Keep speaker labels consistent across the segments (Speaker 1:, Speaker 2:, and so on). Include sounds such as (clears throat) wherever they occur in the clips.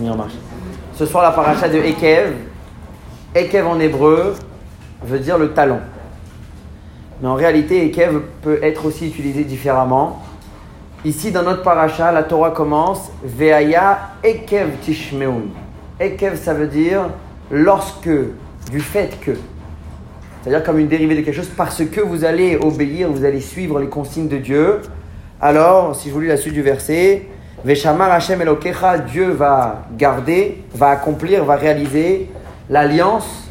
Speaker 1: Mis en marche. Ce soir, la paracha de Ekev. Ekev en hébreu veut dire le talon. Mais en réalité, Ekev peut être aussi utilisé différemment. Ici, dans notre paracha, la Torah commence Veaya Ekev Tishmeun. Ekev, ça veut dire lorsque, du fait que. C'est-à-dire comme une dérivée de quelque chose, parce que vous allez obéir, vous allez suivre les consignes de Dieu. Alors, si je vous lis la suite du verset, Veshamar Hashem Elokecha, Dieu va garder, va accomplir, va réaliser l'alliance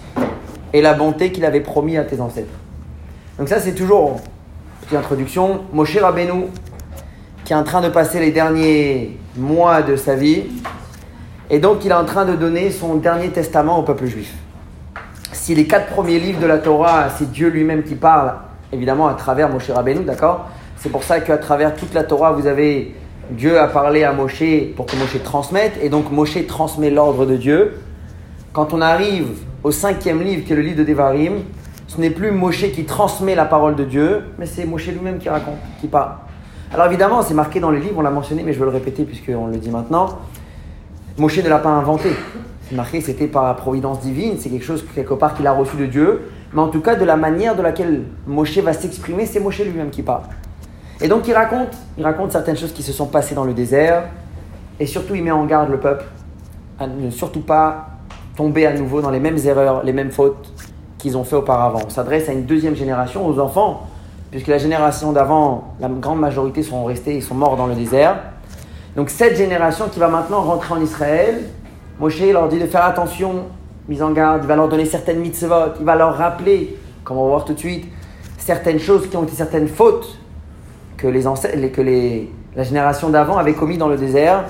Speaker 1: et la bonté qu'il avait promis à tes ancêtres. Donc ça, c'est toujours, petite introduction, Moshe Rabbeinu, qui est en train de passer les derniers mois de sa vie, et donc il est en train de donner son dernier testament au peuple juif. Si les quatre premiers livres de la Torah, c'est Dieu lui-même qui parle, évidemment à travers Moshe Rabbeinu, d'accord? C'est pour ça qu'à travers toute la Torah, vous avez Dieu a parlé à Moshe pour que Moshe transmette, et donc Moshe transmet l'ordre de Dieu. Quand on arrive au cinquième livre, qui est le livre de Devarim, ce n'est plus Moshe qui transmet la parole de Dieu, mais c'est Moshe lui-même qui raconte, qui parle. Alors évidemment, c'est marqué dans les livres, on l'a mentionné, mais je veux le répéter puisqu'on le dit maintenant. Moshe ne l'a pas inventé. C'est marqué, c'était par la providence divine, c'est quelque chose quelque part qu'il a reçu de Dieu. Mais en tout cas, de la manière de laquelle Moshe va s'exprimer, c'est Moshe lui-même qui parle. Et donc il raconte, il raconte certaines choses qui se sont passées dans le désert, et surtout il met en garde le peuple à ne surtout pas tomber à nouveau dans les mêmes erreurs, les mêmes fautes qu'ils ont fait auparavant. On s'adresse à une deuxième génération, aux enfants, puisque la génération d'avant, la grande majorité sont restés, ils sont morts dans le désert. Donc cette génération qui va maintenant rentrer en Israël, Moshe leur dit de faire attention, mise en garde, il va leur donner certaines mitzvot, il va leur rappeler, comme on va voir tout de suite, certaines choses qui ont été certaines fautes que, les que les, la génération d'avant avait commis dans le désert.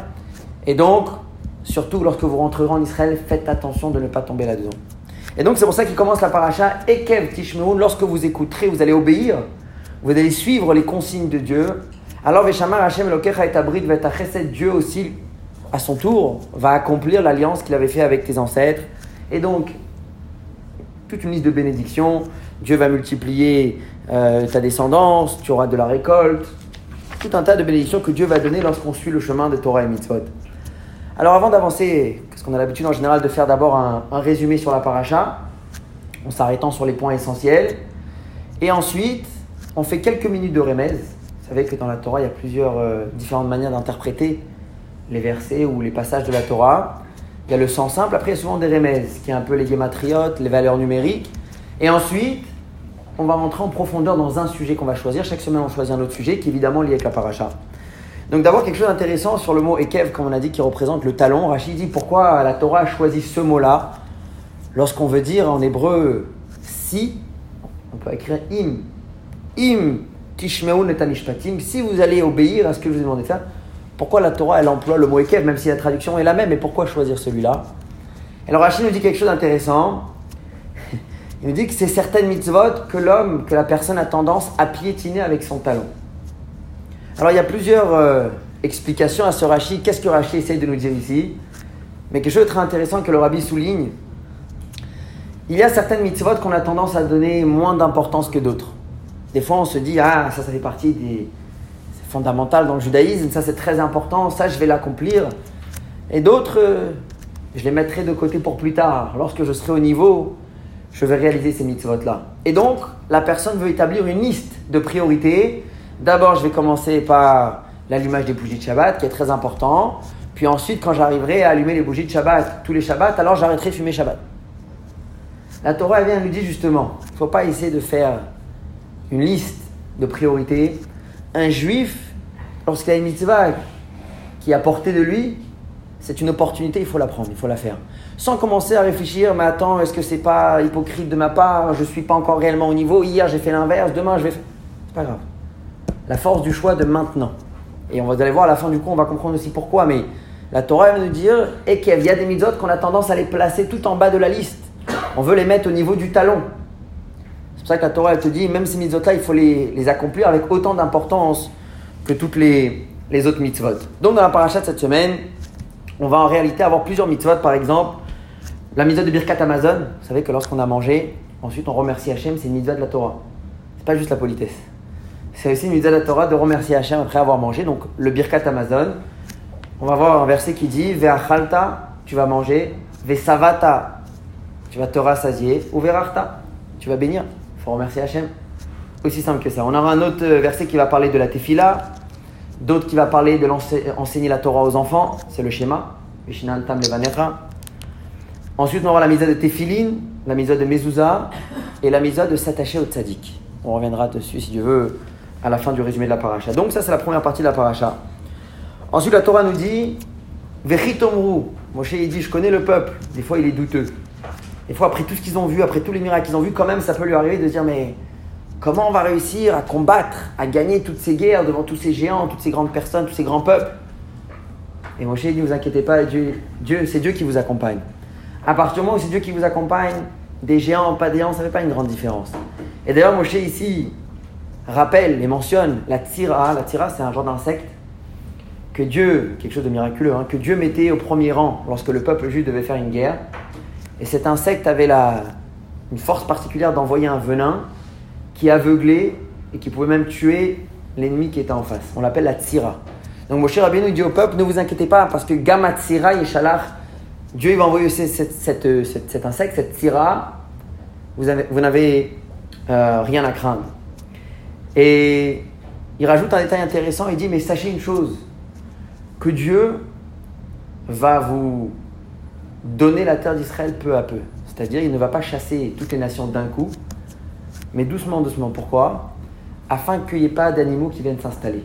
Speaker 1: Et donc, surtout lorsque vous rentrerez en Israël, faites attention de ne pas tomber là-dedans. Et donc, c'est pour ça qu'il commence la paracha Ekev Tishmeun. Lorsque vous écouterez, vous allez obéir, vous allez suivre les consignes de Dieu. Alors, Veshamar Hashem Elokecha et Abrid Dieu aussi, à son tour, va accomplir l'alliance qu'il avait fait avec tes ancêtres. Et donc, toute une liste de bénédictions. Dieu va multiplier euh, ta descendance, tu auras de la récolte, tout un tas de bénédictions que Dieu va donner lorsqu'on suit le chemin de Torah et Mitzvot. Alors avant d'avancer, parce qu'on a l'habitude en général de faire d'abord un, résumé sur la paracha, en s'arrêtant sur les points essentiels, et ensuite on fait quelques minutes de remez. Vous savez que dans la Torah, il y a plusieurs euh, différentes manières d'interpréter les versets ou les passages de la Torah. Il y a le sens simple, après il y a souvent des remez, qui est un peu les gématriotes, les valeurs numériques. Et ensuite, on va rentrer en profondeur dans un sujet qu'on va choisir. Chaque semaine, on choisit un autre sujet qui est évidemment lié avec la paracha. Donc d'abord, quelque chose d'intéressant sur le mot Ekev, comme on a dit, qui représente le talon. Rachid dit pourquoi la Torah a choisi ce mot-là lorsqu'on veut dire en hébreu si, on peut écrire im. Im tishmeun et Si vous allez obéir à ce que je vous ai demandé de faire, pourquoi la Torah, elle emploie le mot Ekev, même si la traduction est la même, et pourquoi choisir celui-là? Alors Rachid nous dit quelque chose d'intéressant. Il nous dit que c'est certaines mitzvot que l'homme, que la personne a tendance à piétiner avec son talon. Alors il y a plusieurs euh, explications à ce Rashi. Qu'est-ce que Rashi essaye de nous dire ici? Mais quelque chose de très intéressant que le rabbi souligne. Il y a certaines mitzvot qu'on a tendance à donner moins d'importance que d'autres. Des fois on se dit, ah ça ça fait partie des... C'est fondamental dans le judaïsme, ça c'est très important, ça je vais l'accomplir. Et d'autres, euh, je les mettrai de côté pour plus tard, lorsque je serai au niveau je vais réaliser ces mitzvot-là. Et donc, la personne veut établir une liste de priorités. D'abord, je vais commencer par l'allumage des bougies de Shabbat, qui est très important. Puis ensuite, quand j'arriverai à allumer les bougies de Shabbat tous les Shabbats, alors j'arrêterai de fumer Shabbat. La Torah vient nous dire justement, il ne faut pas essayer de faire une liste de priorités. Un juif, lorsqu'il a une mitzvah qui est à portée de lui, c'est une opportunité, il faut la prendre, il faut la faire sans commencer à réfléchir, mais attends, est-ce que c'est pas hypocrite de ma part? Je suis pas encore réellement au niveau. Hier, j'ai fait l'inverse. Demain, je vais. C'est pas grave. La force du choix de maintenant. Et on va aller voir à la fin du coup, on va comprendre aussi pourquoi. Mais la Torah va nous dire et qu'il y a des mitzvot qu'on a tendance à les placer tout en bas de la liste. On veut les mettre au niveau du talon. C'est pour ça que la Torah elle te dit, même ces mitzvot-là, il faut les, les, accomplir avec autant d'importance que toutes les, les autres mitzvot. Donc dans la paracha de cette semaine, on va en réalité avoir plusieurs mitzvot, par exemple, la mitzvah de Birkat Amazon, vous savez que lorsqu'on a mangé, ensuite on remercie Hachem, c'est une mitzvah de la Torah. C'est pas juste la politesse. C'est aussi une mitzvah de la Torah de remercier Hachem après avoir mangé. Donc le Birkat Amazon, on va voir un verset qui dit Ve'achalta, tu vas manger, Ve'savata, tu vas te rassasier, ou Ve'rachta, tu vas bénir. Il faut remercier Hachem. Aussi simple que ça. On aura un autre verset qui va parler de la tefila, d'autres qui va parler de l'enseigner la Torah aux enfants, c'est le schéma. Ensuite, on aura la misa de tefilin, la misa de mezouza et la misa de s'attacher au tzaddik. On reviendra dessus, si Dieu veut, à la fin du résumé de la paracha. Donc ça, c'est la première partie de la paracha. Ensuite, la Torah nous dit, Vechitomru. Moshe, il dit, je connais le peuple. Des fois, il est douteux. Des fois, après tout ce qu'ils ont vu, après tous les miracles qu'ils ont vus, quand même, ça peut lui arriver de dire, mais comment on va réussir à combattre, à gagner toutes ces guerres devant tous ces géants, toutes ces grandes personnes, tous ces grands peuples? Et Moshe, il dit, ne vous inquiétez pas, Dieu c'est Dieu qui vous accompagne. À partir du moment où c'est Dieu qui vous accompagne, des géants, pas des géants, ça ne fait pas une grande différence. Et d'ailleurs, Moshe ici rappelle et mentionne la tira. La tira, c'est un genre d'insecte que Dieu, quelque chose de miraculeux, hein, que Dieu mettait au premier rang lorsque le peuple juif devait faire une guerre. Et cet insecte avait la, une force particulière d'envoyer un venin qui aveuglait et qui pouvait même tuer l'ennemi qui était en face. On l'appelle la tira. Donc Moshe Rabbeinu dit au peuple, ne vous inquiétez pas, parce que Gamatsira Yeshalach, Dieu va envoyer cet insecte, cette tira, vous n'avez euh, rien à craindre. Et il rajoute un détail intéressant, il dit, mais sachez une chose, que Dieu va vous donner la terre d'Israël peu à peu. C'est-à-dire, il ne va pas chasser toutes les nations d'un coup, mais doucement, doucement. Pourquoi? Afin qu'il n'y ait pas d'animaux qui viennent s'installer.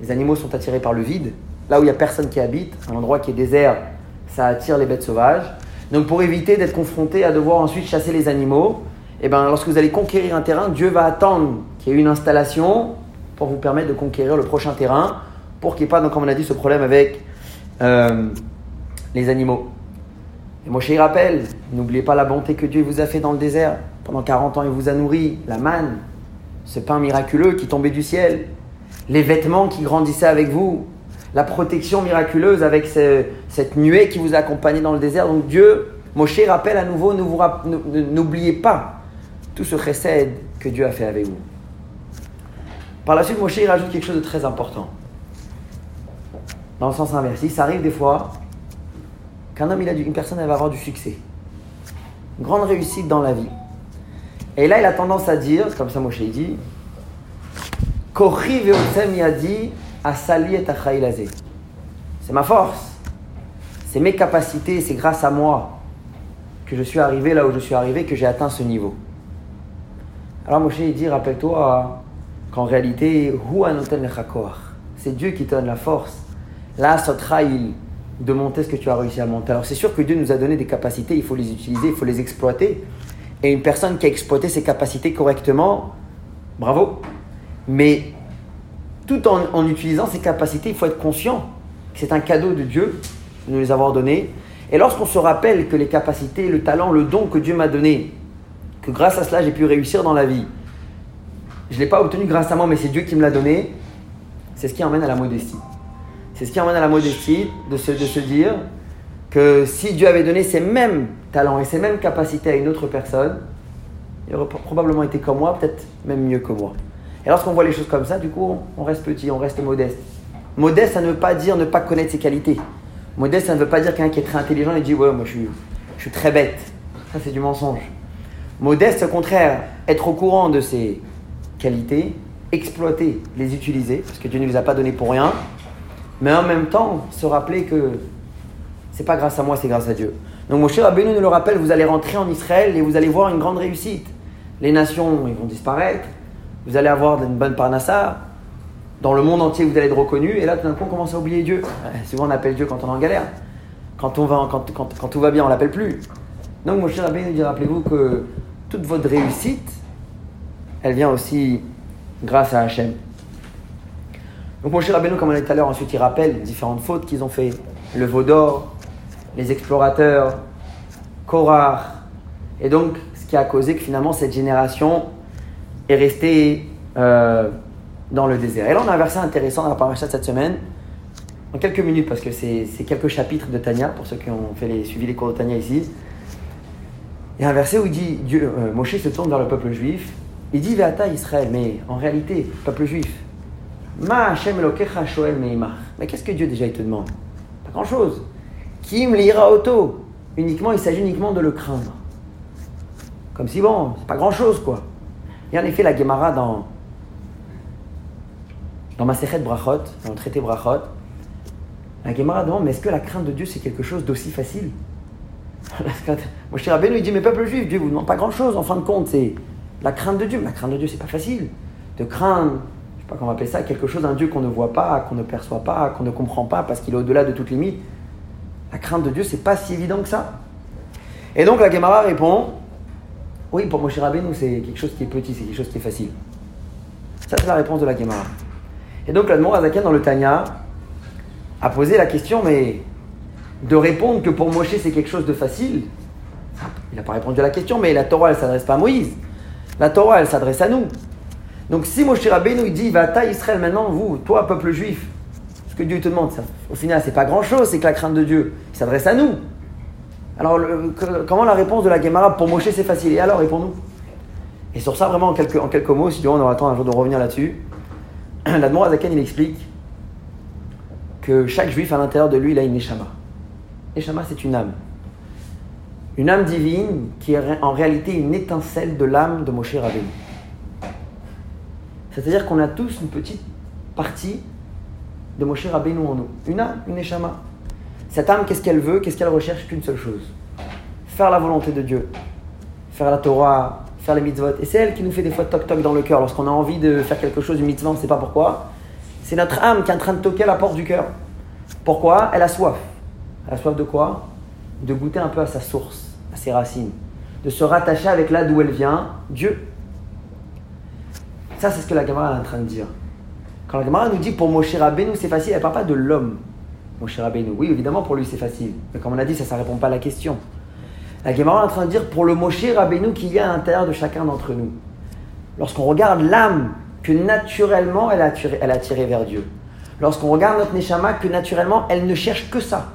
Speaker 1: Les animaux sont attirés par le vide. Là où il n'y a personne qui habite, un endroit qui est désert, ça attire les bêtes sauvages. Donc pour éviter d'être confronté à devoir ensuite chasser les animaux, eh ben, lorsque vous allez conquérir un terrain, Dieu va attendre qu'il y ait une installation pour vous permettre de conquérir le prochain terrain, pour qu'il n'y ait pas, donc, comme on a dit, ce problème avec euh, les animaux. Et Moshe il rappelle, n'oubliez pas la bonté que Dieu vous a fait dans le désert. Pendant 40 ans, il vous a nourri, la manne, ce pain miraculeux qui tombait du ciel, les vêtements qui grandissaient avec vous, la protection miraculeuse avec cette nuée qui vous a accompagné dans le désert. Donc Dieu, Moshe rappelle à nouveau, n'oubliez pas tout ce chesed que Dieu a fait avec vous. Par la suite, Moshe rajoute quelque chose de très important. Dans le sens inverse, ça arrive des fois qu'un homme, il a une personne, elle va avoir du succès, une grande réussite dans la vie. Et là, il a tendance à dire, comme ça Moshe dit, Kochi dit Asali et C'est ma force, c'est mes capacités, c'est grâce à moi que je suis arrivé là où je suis arrivé, que j'ai atteint ce niveau. Alors Moshe il dit, rappelle-toi qu'en réalité, c'est Dieu qui te donne la force. Là, il de monter ce que tu as réussi à monter. Alors c'est sûr que Dieu nous a donné des capacités, il faut les utiliser, il faut les exploiter. Et une personne qui a exploité ses capacités correctement, bravo. Mais tout en, utilisant ses capacités, il faut être conscient que c'est un cadeau de Dieu de nous les avoir données. Et lorsqu'on se rappelle que les capacités, le talent, le don que Dieu m'a donné, que grâce à cela j'ai pu réussir dans la vie. Je ne l'ai pas obtenu grâce à moi, mais c'est Dieu qui me l'a donné. C'est ce qui emmène à la modestie. C'est ce qui emmène à la modestie de se dire que si Dieu avait donné ces mêmes talents et ces mêmes capacités à une autre personne, il aurait probablement été comme moi, peut-être même mieux que moi. Et lorsqu'on voit les choses comme ça, du coup, on reste petit, on reste modeste. Modeste, ça ne veut pas dire ne pas connaître ses qualités. Modeste, ça ne veut pas dire quelqu'un qui est très intelligent et dit Ouais, moi je suis, très bête. Ça, c'est du mensonge. Modeste, au contraire, être au courant de ses qualités, exploiter, les utiliser, parce que Dieu ne les a pas donnés pour rien, mais en même temps, se rappeler que c'est pas grâce à moi, c'est grâce à Dieu. Donc mon cher Rabbeinu nous le rappelle, vous allez rentrer en Israël et vous allez voir une grande réussite. Les nations, ils vont disparaître, vous allez avoir une bonne parnassa, dans le monde entier, vous allez être reconnu, et là, tout d'un coup, on commence à oublier Dieu. souvent, on appelle Dieu quand on est en galère. Quand, on va, quand, tout va bien, on l'appelle plus. Donc, mon cher Rabbeinu dit, rappelez-vous que toute votre réussite, elle vient aussi grâce à Hachem. Donc mon cher Rabbeinu, comme on dit tout à l'heure, ensuite il rappelle différentes fautes qu'ils ont fait. Le veau d'or, les explorateurs, Korah. Et donc, ce qui a causé que finalement cette génération est restée euh, dans le désert. Et là, on a un verset intéressant dans la de cette semaine, en quelques minutes, parce que c'est quelques chapitres de Tania, pour ceux qui ont fait les, suivi les cours de Tania ici. Il y a un verset où il dit, Dieu, euh, Moshe se tourne vers le peuple juif, il dit Veata Israël, mais en réalité, peuple juif, Ma Hashem Shoel Mais qu'est-ce que Dieu déjà il te demande? Pas grand-chose. Kim lira auto. Uniquement, il s'agit uniquement de le craindre. Comme si, bon, c'est pas grand-chose, quoi. Et en effet, la Gemara dans, dans Masechet Brachot, dans le traité Brachot, la Gemara demande, mais est-ce que la crainte de Dieu, c'est quelque chose d'aussi facile? (laughs) Moi, je Rabbeinu, il dit, mais peuple juif, Dieu vous demande pas grand-chose, en fin de compte, c'est la crainte de Dieu. La crainte de Dieu, c'est pas facile. De craindre, je sais pas comment appeler ça, quelque chose d'un Dieu qu'on ne voit pas, qu'on ne perçoit pas, qu'on ne comprend pas, parce qu'il est au-delà de toute limite. La crainte de Dieu, c'est pas si évident que ça. Et donc la Gemara répond, oui, pour Moshe Rabbeinu, c'est quelque chose qui est petit, c'est quelque chose qui est facile. Ça, c'est la réponse de la Gemara. Et donc l'Admor Azaken dans le Tanya a posé la question, mais de répondre que pour Moshe c'est quelque chose de facile, il n'a pas répondu à la question, mais la Torah, elle ne s'adresse pas à Moïse. La Torah, elle s'adresse à nous. Donc si Moshe Rabbeinu il dit, va à Israël maintenant, vous, toi, peuple juif, ce que Dieu te demande, ça, au final, c'est pas grand-chose, c'est que la crainte de Dieu, s'adresse à nous. Alors, comment la réponse de la Gemara pour Moshe c'est facile Et alors, réponds-nous. Et sur ça, vraiment, en quelques, mots, si on aura le temps un jour de revenir là-dessus, (clears throat) l'Admor Azaken, il explique que chaque juif à l'intérieur de lui, il a une Neshama. Neshama, c'est une âme. Une âme divine qui est en réalité une étincelle de l'âme de Moshe Rabbeinu. C'est-à-dire qu'on a tous une petite partie de Moshe Rabbeinu en nous. Une âme, une Neshama. Cette âme, qu'est-ce qu'elle veut Qu'est-ce qu'elle recherche Qu'une seule chose. Faire la volonté de Dieu. Faire la Torah, faire les mitzvot. Et c'est elle qui nous fait des fois toc-toc dans le cœur. Lorsqu'on a envie de faire quelque chose, une mitzvah, on ne sait pas pourquoi. C'est notre âme qui est en train de toquer à la porte du cœur. Pourquoi Elle a soif. Elle a soif de quoi De goûter un peu à sa source à ses racines, de se rattacher avec là d'où elle vient, Dieu. Ça, c'est ce que la Gemara est en train de dire. Quand la Gemara nous dit pour Moshe Rabbeinu, c'est facile, elle ne parle pas de l'homme. Moshe Rabbeinu, oui, évidemment, pour lui, c'est facile. Mais comme on a dit, ça ne répond pas à la question. La Gemara est en train de dire pour le Moshe Rabbeinu qu'il y a à l'intérieur de chacun d'entre nous. Lorsqu'on regarde l'âme que naturellement elle a, tiré, elle a tiré vers Dieu. Lorsqu'on regarde notre Neshama que naturellement elle ne cherche que ça,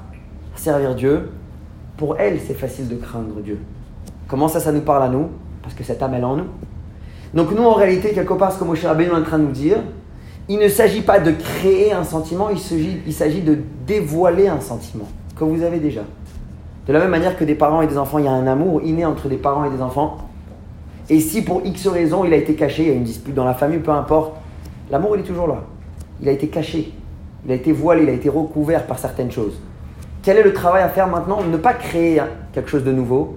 Speaker 1: servir Dieu, pour elle, c'est facile de craindre Dieu. Comment ça, ça nous parle à nous? Parce que cette âme, elle est en nous. Donc nous, en réalité, quelque part, ce que Moshe Rabbeinu est en train de nous dire, il ne s'agit pas de créer un sentiment, il s'agit, de dévoiler un sentiment que vous avez déjà. De la même manière que des parents et des enfants, il y a un amour inné entre des parents et des enfants. Et si pour X raison il a été caché, il y a une dispute dans la famille, peu importe, l'amour il est toujours là. Il a été caché, il a été voilé, il a été recouvert par certaines choses. Quel est le travail à faire maintenant? Ne pas créer quelque chose de nouveau.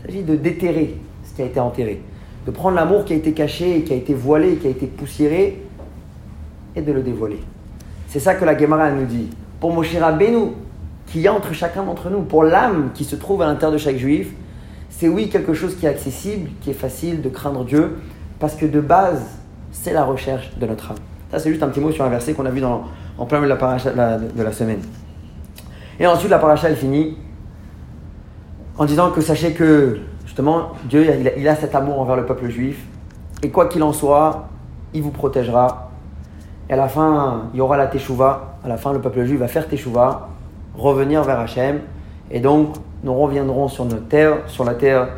Speaker 1: Il s'agit de déterrer ce qui a été enterré. De prendre l'amour qui a été caché, qui a été voilé, qui a été poussiéré, et de le dévoiler. C'est ça que la Gemara nous dit. Pour Moshe Rabbeinu, qui y a entre chacun d'entre nous, pour l'âme qui se trouve à l'intérieur de chaque juif, c'est oui quelque chose qui est accessible, qui est facile de craindre Dieu, parce que de base, c'est la recherche de notre âme. Ça, c'est juste un petit mot sur un verset qu'on a vu dans, en plein milieu de la, de la semaine. Et ensuite, la paracha, elle finit en disant que sachez que, justement, Dieu, il a, cet amour envers le peuple juif. Et quoi qu'il en soit, il vous protégera. Et à la fin, il y aura la teshuva. À la fin, le peuple juif va faire teshuva, revenir vers Hachem. Et donc, nous reviendrons sur notre terre, sur la terre,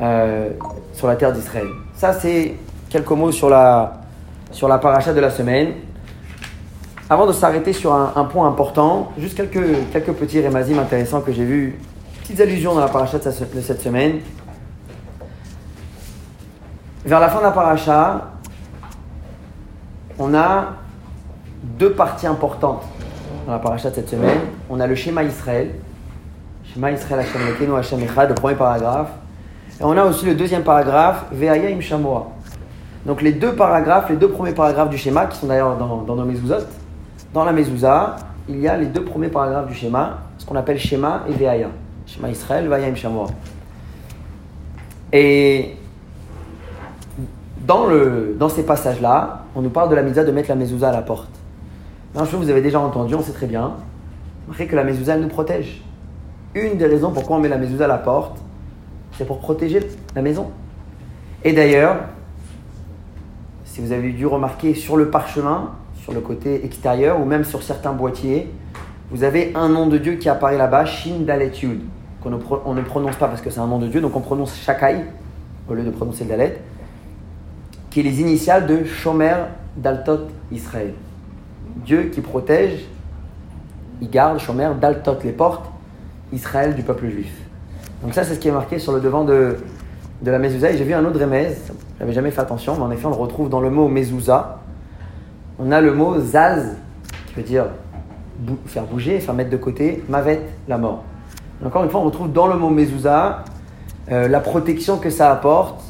Speaker 1: euh, terre d'Israël. Ça, c'est quelques mots sur la, sur la paracha de la semaine. Avant de s'arrêter sur un, point important, juste quelques, quelques petits rémazim intéressants que j'ai vus, petites allusions dans la paracha de cette semaine. Vers la fin de la paracha, on a deux parties importantes dans la paracha de cette semaine. On a le schéma Israël, schéma Israël Echad, le premier paragraphe. Et on a aussi le deuxième paragraphe, Ve'aya im Shamoa. Donc les deux paragraphes, les deux premiers paragraphes du schéma, qui sont d'ailleurs dans, dans nos mezuzot, dans la mezouza, il y a les deux premiers paragraphes du schéma, ce qu'on appelle schéma et Veaya. Schéma Israël, Veaya Shamoa. Et dans, le, dans ces passages-là, on nous parle de la mezouza de mettre la mezouza à la porte. Un chose vous avez déjà entendu, on sait très bien, que la mezouza nous protège. Une des raisons pourquoi on met la mezouza à la porte, c'est pour protéger la maison. Et d'ailleurs, si vous avez dû remarquer sur le parchemin, sur le côté extérieur ou même sur certains boîtiers, vous avez un nom de Dieu qui apparaît là-bas, Shin Dalet Yud, qu'on ne, on ne prononce pas parce que c'est un nom de Dieu, donc on prononce Shakai au lieu de prononcer le Dalet, qui est les initiales de Shomer Daltot Israël. Dieu qui protège il garde, Shomer, Daltot, les portes, Israël du peuple juif. Donc ça, c'est ce qui est marqué sur le devant de, de la mezouza. Et j'ai vu un autre remez, j'avais jamais fait attention, mais en effet, on le retrouve dans le mot mezouza. On a le mot zaz, qui veut dire faire bouger, faire mettre de côté, mavet, la mort. encore une fois, on retrouve dans le mot mezouza euh, la protection que ça apporte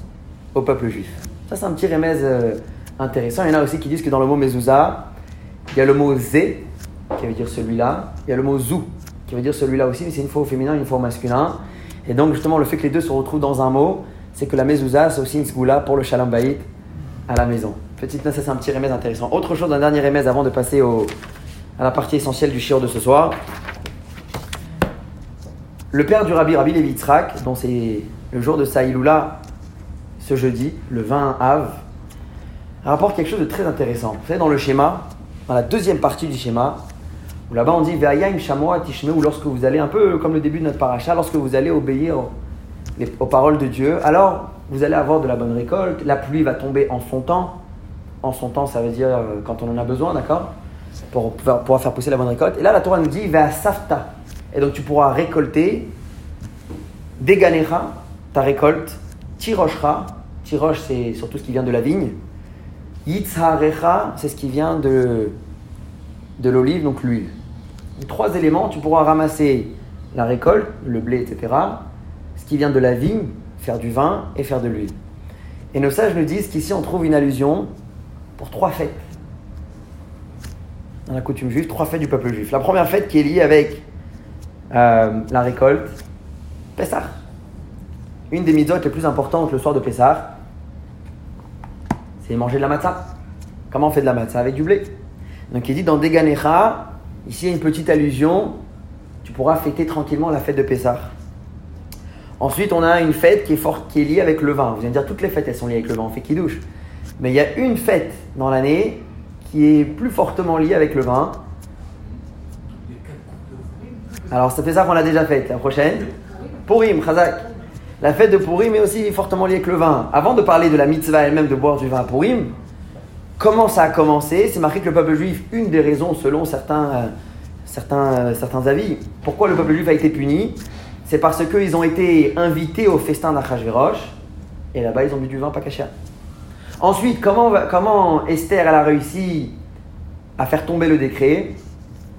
Speaker 1: au peuple juif. Ça, c'est un petit remez euh, intéressant. Il y en a aussi qui disent que dans le mot mezouza, il y a le mot zé, qui veut dire celui-là. Il y a le mot zou, qui veut dire celui-là aussi, mais c'est une fois au féminin, une fois au masculin. Et donc, justement, le fait que les deux se retrouvent dans un mot, c'est que la mezouza, c'est aussi une sgoula pour le shalom bayit à la maison. Petite ça c'est un petit remède intéressant. Autre chose, un dernier remède avant de passer à la partie essentielle du shiur de ce soir. Le père du Rabbi, Rabbi Levitzrak, dont c'est le jour de Saïloula, ce jeudi, le 20 Av, rapporte quelque chose de très intéressant. Vous savez, dans le schéma, dans la deuxième partie du schéma, où là-bas on dit Ve'ayim shamoa tishmeu, lorsque vous allez, un peu comme le début de notre paracha, lorsque vous allez obéir aux, paroles de Dieu, alors vous allez avoir de la bonne récolte, la pluie va tomber en son temps. En son temps, ça veut dire euh, quand on en a besoin, d'accord? Pour pouvoir faire pousser la bonne récolte. Et là, la Torah nous dit Ve'a safta. Et donc tu pourras récolter Deganecha, ta récolte, Tiroshra, Tirosh c'est surtout ce qui vient de la vigne, Yitzharecha, c'est ce qui vient de, de l'olive, donc l'huile. Trois éléments, tu pourras ramasser la récolte, le blé, etc., ce qui vient de la vigne, faire du vin et faire de l'huile. Et nos sages nous disent qu'ici on trouve une allusion pour trois fêtes. Dans la coutume juive, trois fêtes du peuple juif. La première fête qui est liée avec euh, la récolte, Pessah. Une des mitzvot les plus importantes le soir de Pessah, manger de la matzah. Comment on fait de la matzah Avec du blé. Donc il dit dans Deganecha, ici a une petite allusion, tu pourras fêter tranquillement la fête de Pessah. Ensuite, on a une fête qui est, forte, qui est liée avec le vin. Vous allez dire, toutes les fêtes, elles sont liées avec le vin, on fait qui douche. Mais il y a une fête dans l'année qui est plus fortement liée avec le vin. Alors, ça fait ça qu'on l'a déjà faite. La prochaine Purim, Chazak. La fête de Purim est aussi fortement liée avec le vin. Avant de parler de la mitzvah elle-même de boire du vin à Purim, comment ça a commencé? C'est marqué que le peuple juif, une des raisons selon certains, euh, euh, certains avis, pourquoi le peuple juif a été puni, c'est parce qu'ils ont été invités au festin d'Achashverosh, et là-bas ils ont bu du vin pas. Ensuite, comment, comment Esther elle a réussi à faire tomber le décret?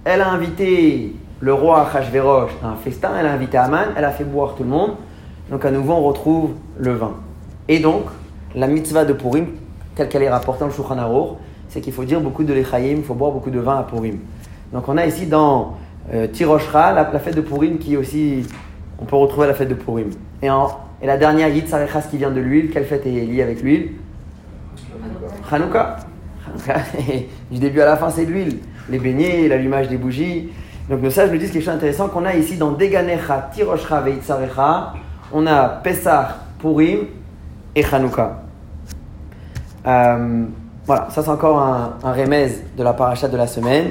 Speaker 1: Elle a invité le roi Achashverosh à un festin, elle a invité Aman, elle a fait boire tout le monde. Donc à nouveau, on retrouve le vin. Et donc, la mitzvah de Purim, telle qu'elle est rapportée dans le Shulchan Aruch, c'est qu'il faut dire beaucoup de l'Echaïm, il faut boire beaucoup de vin à Purim. Donc on a ici dans euh, Tiroshra, la, fête de Purim qui aussi, on peut retrouver la fête de Purim. Et, la dernière Yid Sarechas qui vient de l'huile, quelle fête est liée avec l'huile? Hanouka. (laughs) du début à la fin, c'est de l'huile. Les beignets, l'allumage des bougies. Donc le sage nous dit quelque chose d'intéressant qu'on a ici dans Deganecha, Tiroshra, Veitzarecha on a Pessah, Purim et Hanouka. Euh, voilà, ça c'est encore un, un de la paracha de la semaine.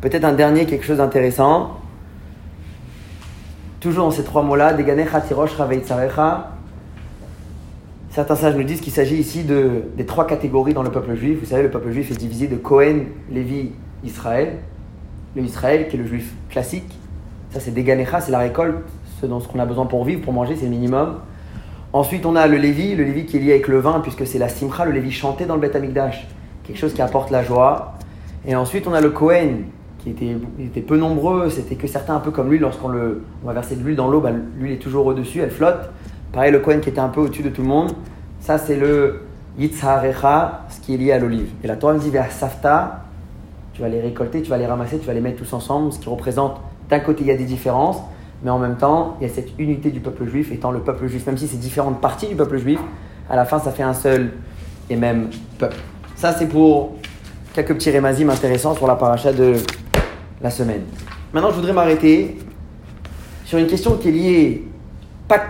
Speaker 1: Peut-être un dernier, quelque chose d'intéressant. Toujours dans ces trois mots-là, Deganecha, Tirosh, Tzarecha. Certains sages nous disent qu'il s'agit ici de, des trois catégories dans le peuple juif. Vous savez, le peuple juif est divisé de Cohen, Lévi, Israël. Le Israël, qui est le juif classique. Ça, c'est Deganecha, c'est la récolte ce dont qu'on a besoin pour vivre, pour manger, c'est le minimum. Ensuite, on a le Lévi, le Lévi qui est lié avec le vin, puisque c'est la simcha, le Lévi chanté dans le Beth Amikdash, quelque chose qui apporte la joie. Et ensuite, on a le Kohen, qui était, était peu nombreux, c'était que certains un peu comme lui, lorsqu'on le, on va verser de l'huile dans l'eau, bah, l'huile est toujours au-dessus, elle flotte. Pareil, le Kohen qui était un peu au-dessus de tout le monde, ça c'est le Yitzharecha, ce qui est lié à l'olive. Et la Torah nous dit, Safta, tu vas les récolter, tu vas les ramasser, tu vas les mettre tous ensemble, ce qui représente, d'un côté il y a des différences, mais en même temps, il y a cette unité du peuple juif étant le peuple juif, même si c'est différentes parties du peuple juif, à la fin, ça fait un seul et même peuple. Ça, c'est pour quelques petits rémazim intéressants sur la paracha de la semaine. Maintenant, je voudrais m'arrêter sur une question qui est liée pas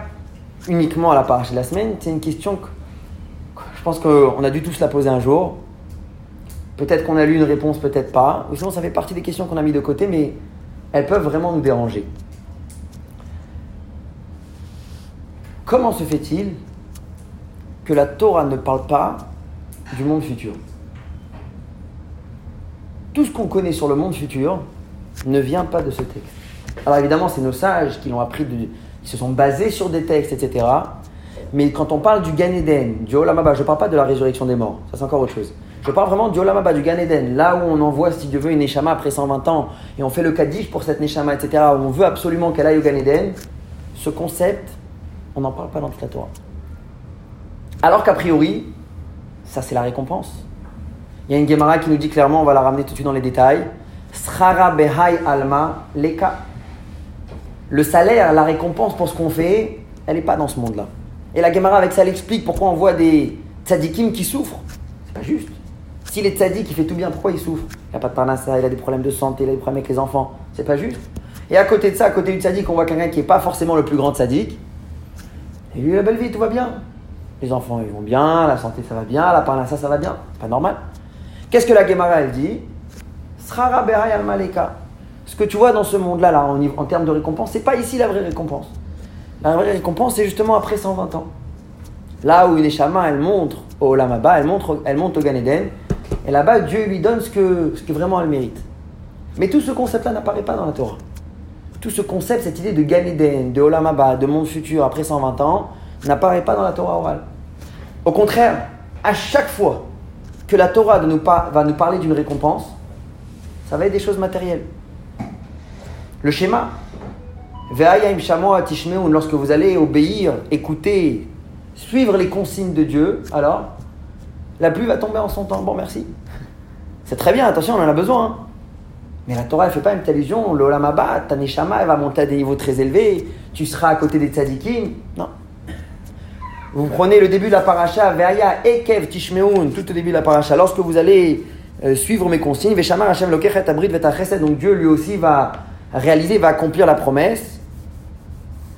Speaker 1: uniquement à la paracha de la semaine, c'est une question que je pense qu'on a dû tous la poser un jour. Peut-être qu'on a lu une réponse, peut-être pas. Ou sinon, ça fait partie des questions qu'on a mis de côté, mais elles peuvent vraiment nous déranger. Comment se fait-il que la Torah ne parle pas du monde futur? Tout ce qu'on connaît sur le monde futur, ne vient pas de ce texte. Alors évidemment, c'est nos sages qui l'ont appris, qui se sont basés sur des textes, etc. Mais quand on parle du Gan Eden, du Olamaba, je ne parle pas de la résurrection des morts, ça c'est encore autre chose. Je parle vraiment du Olamaba, du Gan Eden, là où on envoie, si Dieu veut, une Neshama après 120 ans, et on fait le Kaddish pour cette Neshama, etc., où on veut absolument qu'elle aille au Gan Eden, ce concept, on n'en parle pas dans toute la Torah. Alors qu'a priori, ça c'est la récompense. Il y a une Gemara qui nous dit clairement, on va la ramener tout de suite dans les détails, Srara Behai Alma Leka. Le salaire, la récompense pour ce qu'on fait, elle n'est pas dans ce monde-là. Et la Gemara avec ça, elle explique pourquoi on voit des tzadikim qui souffrent. C'est pas juste. S'il est tzadik, il fait tout bien, pourquoi il souffre? Il n'a pas de parnassa, il a des problèmes de santé, il a des problèmes avec les enfants. C'est pas juste. Et à côté de ça, à côté du tzadik, on voit quelqu'un qui n'est pas forcément le plus grand tzadik. Et lui, la belle vie, tout va bien. Les enfants, ils vont bien, la santé, ça va bien, la parnassa, ça va bien. Pas normal. Qu'est-ce que la Gemara, elle dit? Ce que tu vois dans ce monde-là, là, en, termes de récompense, c'est pas ici la vraie récompense. La vraie récompense, c'est justement après 120 ans. Là où une échama, elle montre au Lamaba, elle, montre, elle monte au Gan Eden, et là-bas, Dieu lui donne ce que, ce que vraiment elle mérite. Mais tout ce concept-là n'apparaît pas dans la Torah. Tout ce concept, cette idée de Gan Eden, de Olamaba, de monde futur après 120 ans, n'apparaît pas dans la Torah orale. Au contraire, à chaque fois que la Torah va nous parler d'une récompense, ça va être des choses matérielles. Le schéma, lorsque vous allez obéir, écouter, suivre les consignes de Dieu, alors la pluie va tomber en son temps. Bon, merci. C'est très bien, attention, on en a besoin. Hein. Mais la Torah, ne fait pas une telle allusion. L'Olamaba, ta Neshama, elle va monter à des niveaux très élevés. Tu seras à côté des tzadikim. Non. Vous prenez le début de la paracha, Veaya Ekev Tishmeun, tout au début de la paracha. Lorsque vous allez euh, suivre mes consignes, Veshamar Hashem Lokechet Abrit donc Dieu lui aussi va réaliser, va accomplir la promesse.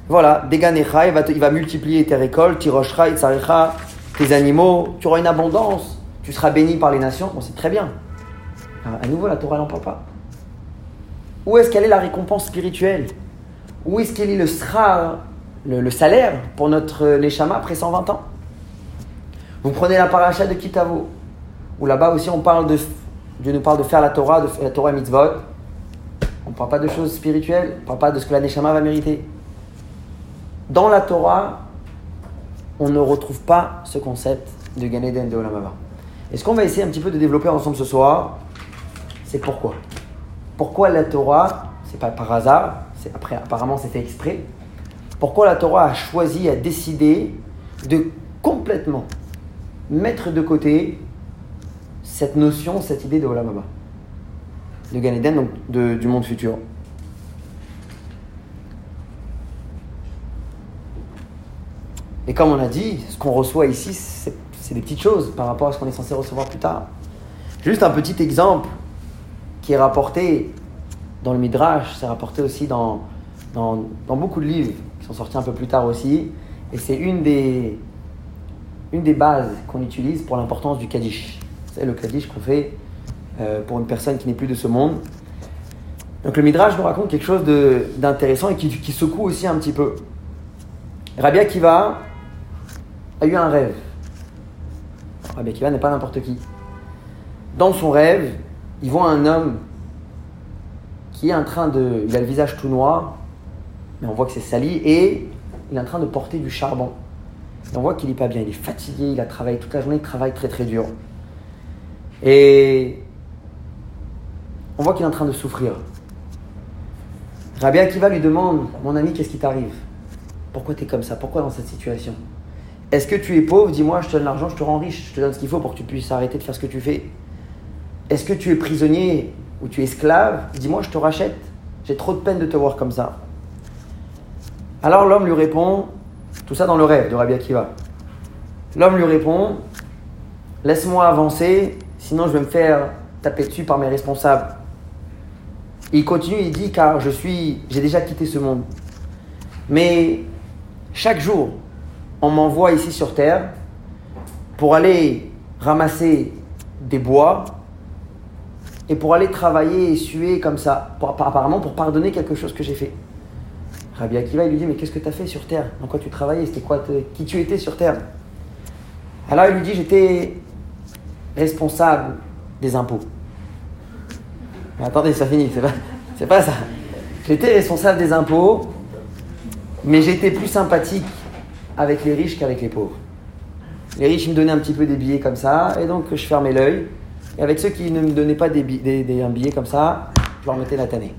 Speaker 1: Voilà, Deganecha, il va, il va multiplier tes récoltes, Tiroshra, Itzarecha, tes animaux, tu auras une abondance, tu seras béni par les nations. Bon, c'est très bien. à nouveau, la Torah n'en parle pas. Où est-ce qu'elle est la récompense spirituelle? Où est-ce qu'elle est le sera, le, salaire pour notre Neshama après 120 ans? Vous prenez la paracha de Kitavo, où là-bas aussi on parle de. Dieu nous parle de faire la Torah, de faire la Torah mitzvot. On ne parle pas de choses spirituelles, on ne parle pas de ce que la Neshama va mériter. Dans la Torah, on ne retrouve pas ce concept de Gan Eden de Olamaba. Et ce qu'on va essayer un petit peu de développer ensemble ce soir, c'est pourquoi? Pourquoi la Torah, c'est pas par hasard, c'est après apparemment c'est fait exprès. Pourquoi la Torah a choisi, a décidé de complètement mettre de côté cette notion, cette idée de Olamaba, de Gan Eden, donc du monde futur? Et comme on a dit, ce qu'on reçoit ici, c'est des petites choses par rapport à ce qu'on est censé recevoir plus tard. Juste un petit exemple qui est rapporté dans le Midrash, c'est rapporté aussi dans, dans, beaucoup de livres qui sont sortis un peu plus tard aussi. Et c'est une des, une des bases qu'on utilise pour l'importance du Kaddish. C'est le Kaddish qu'on fait euh, pour une personne qui n'est plus de ce monde. Donc le Midrash nous raconte quelque chose d'intéressant et qui, secoue aussi un petit peu. Rabbi Akiva, a eu un rêve. Rabbi Akiva n'est pas n'importe qui. Dans son rêve, il voit un homme qui est en train de. Il a le visage tout noir, mais on voit que c'est sali, et il est en train de porter du charbon. On voit qu'il n'est pas bien, il est fatigué, il a travaillé toute la journée, il travaille très très dur. Et on voit qu'il est en train de souffrir. Rabbi Akiva lui demande Mon ami, qu'est-ce qui t'arrive? Pourquoi tu es comme ça? Pourquoi dans cette situation? Est-ce que tu es pauvre? Dis-moi, je te donne l'argent, je te rends riche, je te donne ce qu'il faut pour que tu puisses arrêter de faire ce que tu fais. Est-ce que tu es prisonnier ou tu es esclave? Dis-moi, je te rachète. J'ai trop de peine de te voir comme ça. Alors l'homme lui répond, tout ça dans le rêve de Rabbi Akiva. L'homme lui répond, laisse-moi avancer, sinon je vais me faire taper dessus par mes responsables. Il continue, il dit, car je suis, j'ai déjà quitté ce monde. Mais chaque jour, on m'envoie ici sur Terre pour aller ramasser des bois et pour aller travailler et suer comme ça, apparemment pour pardonner quelque chose que j'ai fait. Rabbi Akiva, il lui dit, mais qu'est-ce que tu as fait sur Terre? Dans quoi tu travaillais? C'était quoi Qui tu étais sur Terre? Alors il lui dit, j'étais responsable des impôts. Mais attendez, ça finit, c'est C'est pas ça. J'étais responsable des impôts, mais j'étais plus sympathique avec les riches qu'avec les pauvres. Les riches, me donnaient un petit peu des billets comme ça, et donc je fermais l'œil. Et avec ceux qui ne me donnaient pas des, un billet comme ça, je leur mettais la tannée.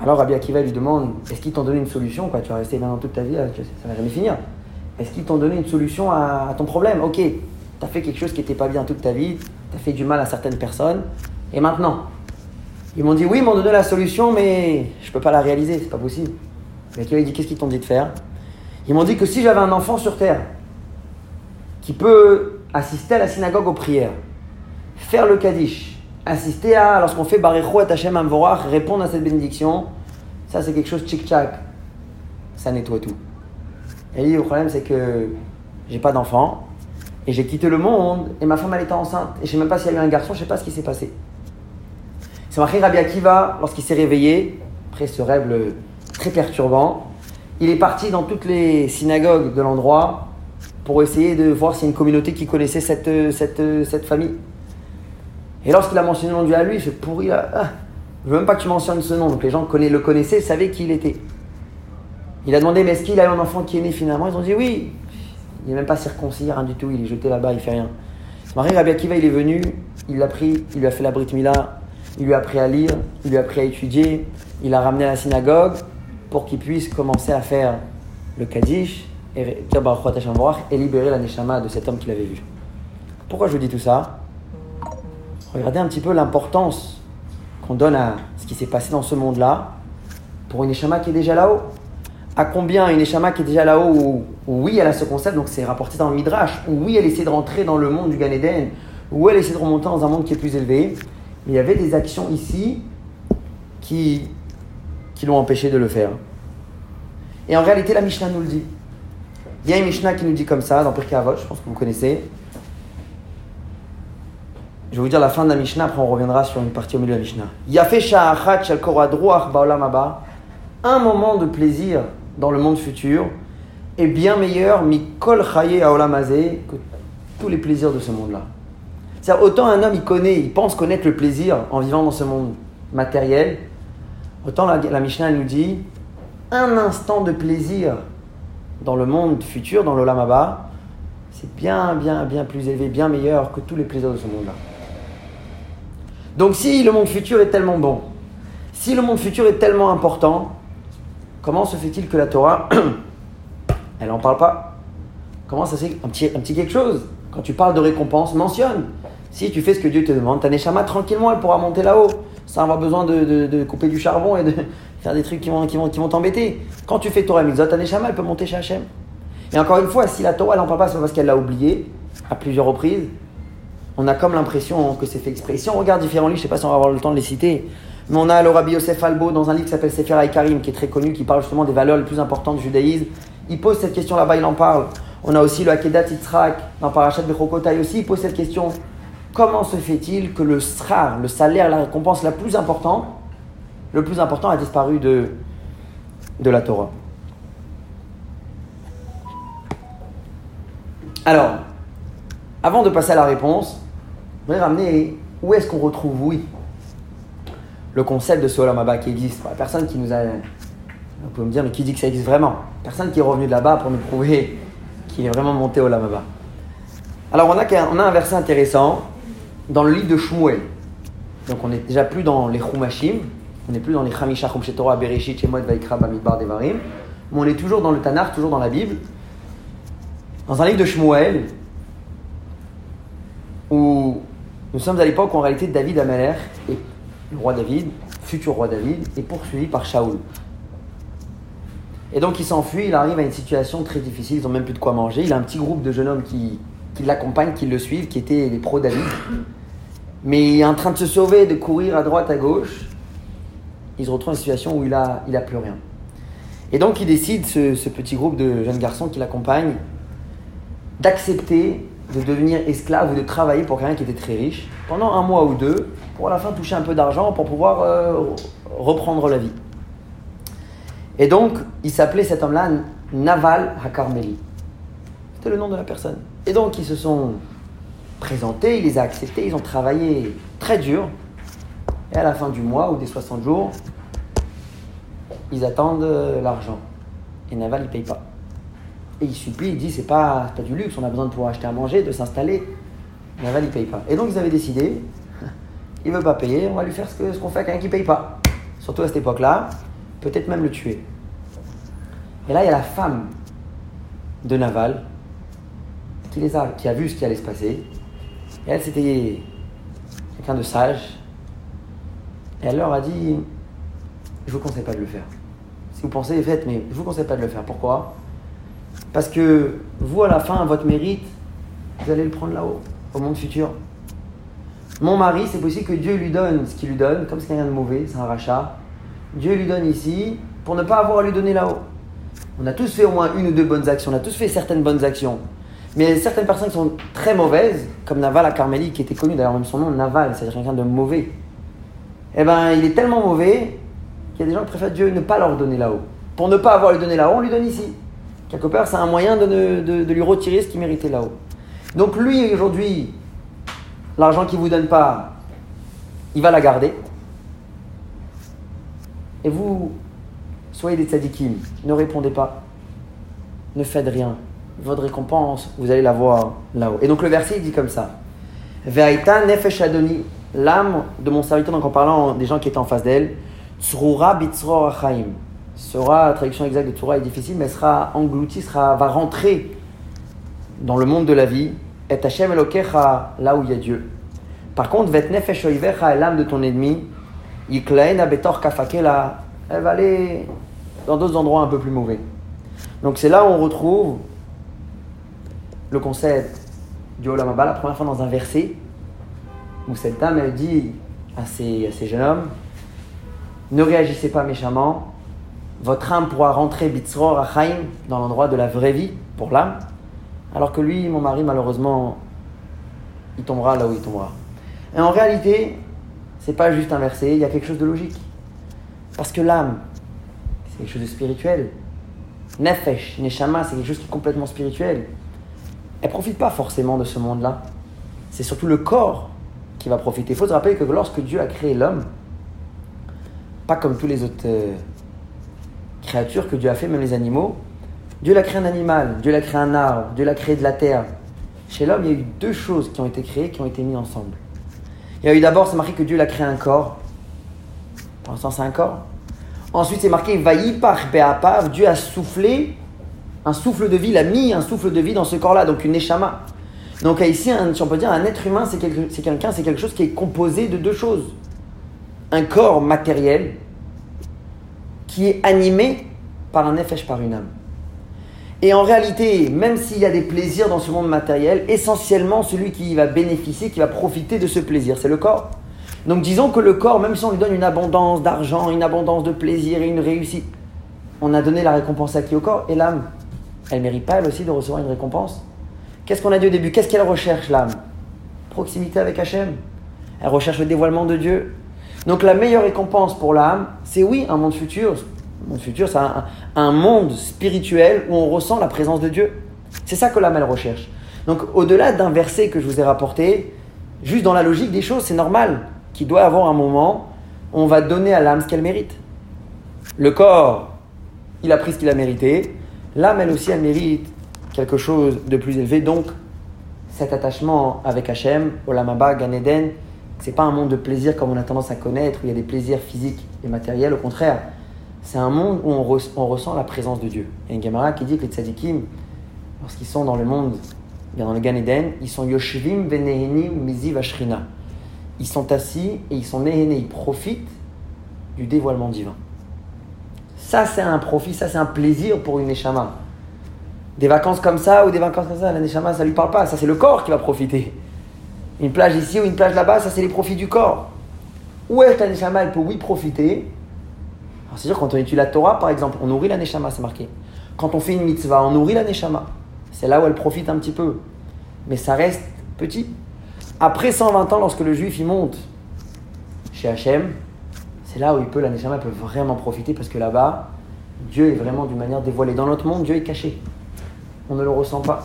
Speaker 1: Alors Rabbi Akiva lui demande Est-ce qu'ils t'ont donné une solution Tu vas rester maintenant toute ta vie, ça va jamais finir. Est-ce qu'ils t'ont donné une solution à, ton problème? Ok, tu as fait quelque chose qui n'était pas bien toute ta vie, tu as fait du mal à certaines personnes, et maintenant? Ils m'ont dit Oui, ils m'ont donné la solution, mais je ne peux pas la réaliser, c'est pas possible. Rabbi Akiva dit Qu'est-ce qu'ils t'ont dit de faire? Ils m'ont dit que si j'avais un enfant sur terre qui peut assister à la synagogue aux prières, faire le Kaddish, assister à, lorsqu'on fait Barecho et Hashem Amvorach, répondre à cette bénédiction, ça c'est quelque chose tchic-tchac. Ça nettoie tout. Et le problème c'est que j'ai pas d'enfant, et j'ai quitté le monde, et ma femme elle était enceinte, et je sais même pas s'il y a eu un garçon, je sais pas ce qui s'est passé. C'est marqué Rabbi Akiva, lorsqu'il s'est réveillé, après ce rêve très perturbant, il est parti dans toutes les synagogues de l'endroit pour essayer de voir s'il y a une communauté qui connaissait cette, cette, cette famille. Et lorsqu'il a mentionné le nom du à lui, il fait pourri là. Ah, je veux même pas que tu mentionnes ce nom. Donc les gens le connaissaient, savaient qui il était. Il a demandé, mais est-ce qu'il a un enfant qui est né finalement? Ils ont dit oui. Il n'est même pas circoncis, rien du tout. Il est jeté là-bas, il fait rien. Marie Rabbi Akiva, il est venu, il l'a pris, il lui a fait la Brit Mila, il lui a appris à lire, il lui a appris à étudier, il l'a ramené à la synagogue pour qu'il puisse commencer à faire le Kaddish et libérer la Neshama de cet homme qu'il avait vu. Pourquoi je vous dis tout ça? Regardez un petit peu l'importance qu'on donne à ce qui s'est passé dans ce monde-là pour une Neshama qui est déjà là-haut. À combien une Neshama qui est déjà là-haut, où, oui, elle a ce concept, donc c'est rapporté dans le Midrash, où oui, elle essaie de rentrer dans le monde du Gan Eden, où elle essaie de remonter dans un monde qui est plus élevé. Mais il y avait des actions ici qui, qui l'ont empêché de le faire. Et en réalité, la Mishnah nous le dit. Il y a une Mishnah qui nous dit comme ça, dans Pirkei je pense que vous connaissez. Je vais vous dire la fin de la Mishnah, après on reviendra sur une partie au milieu de la Mishnah. Yafé shel baolam Un moment de plaisir dans le monde futur est bien meilleur mikol chaye que tous les plaisirs de ce monde-là. C'est-à-dire, autant un homme il connaît, il pense connaître le plaisir en vivant dans ce monde matériel, autant la, la Mishnah nous dit un instant de plaisir dans le monde futur, dans l'olamaba, c'est bien, bien, bien plus élevé, bien meilleur que tous les plaisirs de ce monde-là. Donc si le monde futur est tellement bon, si le monde futur est tellement important, comment se fait-il que la Torah, (coughs) elle n'en parle pas? Comment ça c'est un petit, un petit quelque chose Quand tu parles de récompense, mentionne. Si tu fais ce que Dieu te demande, ta neshama tranquillement, elle pourra monter là-haut, sans avoir besoin de, couper du charbon et de des trucs qui vont, qui vont, qui vont t'embêter. Quand tu fais Torah Mitzvot, ta elle peut monter chez Hachem. Et encore une fois, si la Torah, elle n'en parle pas, c'est parce qu'elle l'a oublié à plusieurs reprises on a comme l'impression que c'est fait exprès. Si on regarde différents livres, je ne sais pas si on va avoir le temps de les citer, mais on a le Rabbi Yosef Albo dans un livre qui s'appelle Sefer Haïkarim, qui est très connu, qui parle justement des valeurs les plus importantes du judaïsme. Il pose cette question là-bas, il en parle. On a aussi le Akedat Yitzhak dans Parashat Bechokotai aussi, il pose cette question. Comment se fait-il que le srar, le salaire, la récompense la plus importante, le plus important a disparu de, la Torah Alors, avant de passer à la réponse, je voudrais ramener où est-ce qu'on retrouve, oui, le concept de ce Olamaba qui existe. Personne qui nous a. Vous pouvez me dire, mais qui dit que ça existe vraiment? Personne qui est revenu de là-bas pour nous prouver (laughs) qu'il est vraiment monté au Lamaba. Alors, on a, on a un verset intéressant dans le livre de Shmuel. Donc, on n'est déjà plus dans les Chumashim, on n'est plus dans les Chamisha Chum Torah, Bereshit, Shemot, Vaikra, Devarim, mais on est toujours dans le Tanakh, toujours dans la Bible. Dans un livre de Shmuel, où nous sommes à l'époque où en réalité David Amalek, et le roi David, futur roi David, est poursuivi par Shaoul. Et donc il s'enfuit, il arrive à une situation très difficile, ils n'ont même plus de quoi manger. Il a un petit groupe de jeunes hommes qui, qui l'accompagnent, qui le suivent, qui étaient les pro-David. Mais il est en train de se sauver, de courir à droite, à gauche. Il se retrouve dans une situation où il n'a il a plus rien. Et donc il décide, ce, petit groupe de jeunes garçons qui l'accompagnent, d'accepter de devenir esclave ou de travailler pour quelqu'un qui était très riche pendant un mois ou deux pour à la fin toucher un peu d'argent pour pouvoir euh, reprendre la vie. Et donc, il s'appelait cet homme-là Naval Hakarmeli. C'était le nom de la personne. Et donc, ils se sont présentés, il les a acceptés, ils ont travaillé très dur Et à la fin du mois ou des 60 jours, ils attendent euh, l'argent. Et Naval, il paye pas. Et il supplie, il dit c'est pas, pas du luxe, on a besoin de pouvoir acheter à manger, de s'installer. Naval, il paye pas. Et donc ils avaient décidé, (laughs) il veut pas payer, on va lui faire ce qu'on fait à quelqu'un qui paye pas. Surtout à cette époque-là, peut-être même le tuer. Et là, il y a la femme de Naval qui, les a, qui a vu ce qui allait se passer. Et elle, c'était quelqu'un de sage. Et elle leur a dit Je vous conseille pas de le faire. Si vous pensez, faites, mais je vous conseille pas de le faire. Pourquoi? Parce que vous, à la fin, votre mérite, vous allez le prendre là-haut, au monde futur. Mon mari, c'est possible que Dieu lui donne ce qu'il lui donne, comme c'est rien de mauvais, c'est un rachat. Dieu lui donne ici pour ne pas avoir à lui donner là-haut. On a tous fait au moins une ou deux bonnes actions, on a tous fait certaines bonnes actions. Mais certaines personnes qui sont très mauvaises, comme Naval à Carmélie, qui était connu d'ailleurs même son nom, Naval, c'est-à-dire quelqu'un de mauvais. Eh bien, il est tellement mauvais qu'il y a des gens qui préfèrent Dieu ne pas leur donner là-haut. Pour ne pas avoir lui donner là-haut, on lui donne ici. Quelque part, c'est un moyen de, ne- de- lui retirer ce qu'il méritait là-haut. Donc lui, aujourd'hui, l'argent qu'il ne vous donne pas, il va la garder. Et vous, soyez des tzadikim, ne répondez pas, ne faites rien. Votre récompense, vous allez la voir là-haut. Et donc le verset il dit comme ça l'âme de mon serviteur, donc en parlant des gens qui étaient en face d'elle, tsrura bitzror achaim. Sera, la traduction exacte de tsrura est difficile, mais sera englouti, sera, va rentrer dans le monde de la vie. Et Hashem Elokecha, là où il y a Dieu. Par contre, vet nefesh oivecha, l'âme de ton ennemi, yiklaen abetor kafakela, elle va aller dans d'autres endroits un peu plus mauvais. Donc c'est là où on retrouve le concept du Olam Haba, la première fois dans un verset, où cette dame, elle dit à ces, jeunes hommes, ne réagissez pas méchamment, votre âme pourra rentrer Bitzror Achaim, dans l'endroit de la vraie vie, pour l'âme, alors que lui, mon mari, malheureusement, il tombera là où il tombera. Et en réalité, c'est pas juste un verset, il y a quelque chose de logique. Parce que l'âme, c'est quelque chose de spirituel. Nefesh, Neshama, c'est quelque chose qui est complètement spirituel. Elle profite pas forcément de ce monde-là. C'est surtout le corps qui va profiter. Il faut se rappeler que lorsque Dieu a créé l'homme, pas comme tous les autres euh, créatures que Dieu a fait, même les animaux, Dieu l'a créé un animal, Dieu l'a créé un arbre, Dieu l'a créé de la terre. Chez l'homme, il y a eu deux choses qui ont été créées, qui ont été mises ensemble. Il y a eu d'abord, c'est marqué que Dieu l'a créé un corps. Pour l'instant, c'est un corps. Ensuite, c'est marqué Vaïpar Be'apav, Dieu a soufflé un souffle de vie, il a mis un souffle de vie dans ce corps-là, donc une neshama. Donc ici, si on peut dire, un être humain, c'est quelqu'un, c'est quelque chose qui est composé de deux choses. Un corps matériel qui est animé par un nefesh, par une âme. Et en réalité, même s'il y a des plaisirs dans ce monde matériel, essentiellement celui qui va bénéficier, qui va profiter de ce plaisir, c'est le corps. Donc disons que le corps, même si on lui donne une abondance d'argent, une abondance de plaisir et une réussite, on a donné la récompense à qui au corps Et l'âme, elle mérite pas elle aussi de recevoir une récompense Qu'est-ce qu'on a dit au début? Qu'est-ce qu'elle recherche l'âme? Proximité avec Hachem. Elle recherche le dévoilement de Dieu. Donc la meilleure récompense pour l'âme, c'est oui, un monde futur. Un monde futur, c'est un, monde spirituel où on ressent la présence de Dieu. C'est ça que l'âme, elle recherche. Donc au-delà d'un verset que je vous ai rapporté, juste dans la logique des choses, c'est normal qu'il doit avoir un moment où on va donner à l'âme ce qu'elle mérite. Le corps, il a pris ce qu'il a mérité. L'âme, elle aussi, elle mérite quelque chose de plus élevé. Donc, cet attachement avec Hachem, Olamaba, Gan Eden, c'est pas un monde de plaisir comme on a tendance à connaître, où il y a des plaisirs physiques et matériels. Au contraire, c'est un monde où on, res- on ressent la présence de Dieu. Il y a une Gemara qui dit que les tzadikim, lorsqu'ils sont dans le monde, dans le Gan Eden, ils sont Yoshvim Venehenim Miziv Ashrina. Ils sont assis et ils sont néhénés, ils profitent du dévoilement divin. Ça, c'est un profit, ça, c'est un plaisir pour une Neshama. Des vacances comme ça ou des vacances comme ça, la Neshama, ça lui parle pas. Ça, c'est le corps qui va profiter. Une plage ici ou une plage là-bas, ça, c'est les profits du corps. Où que la Neshama, elle peut, oui, profiter Alors, c'est sûr, quand on étudie la Torah, par exemple, on nourrit la Neshama, c'est marqué. Quand on fait une mitzvah, on nourrit la Neshama. C'est là où elle profite un petit peu. Mais ça reste petit. Après 120 ans, lorsque le juif, il monte chez Hachem, c'est là où il peut, la Neshama peut vraiment profiter parce que là-bas, Dieu est vraiment d'une manière dévoilée. Dans notre monde, Dieu est caché. On ne le ressent pas,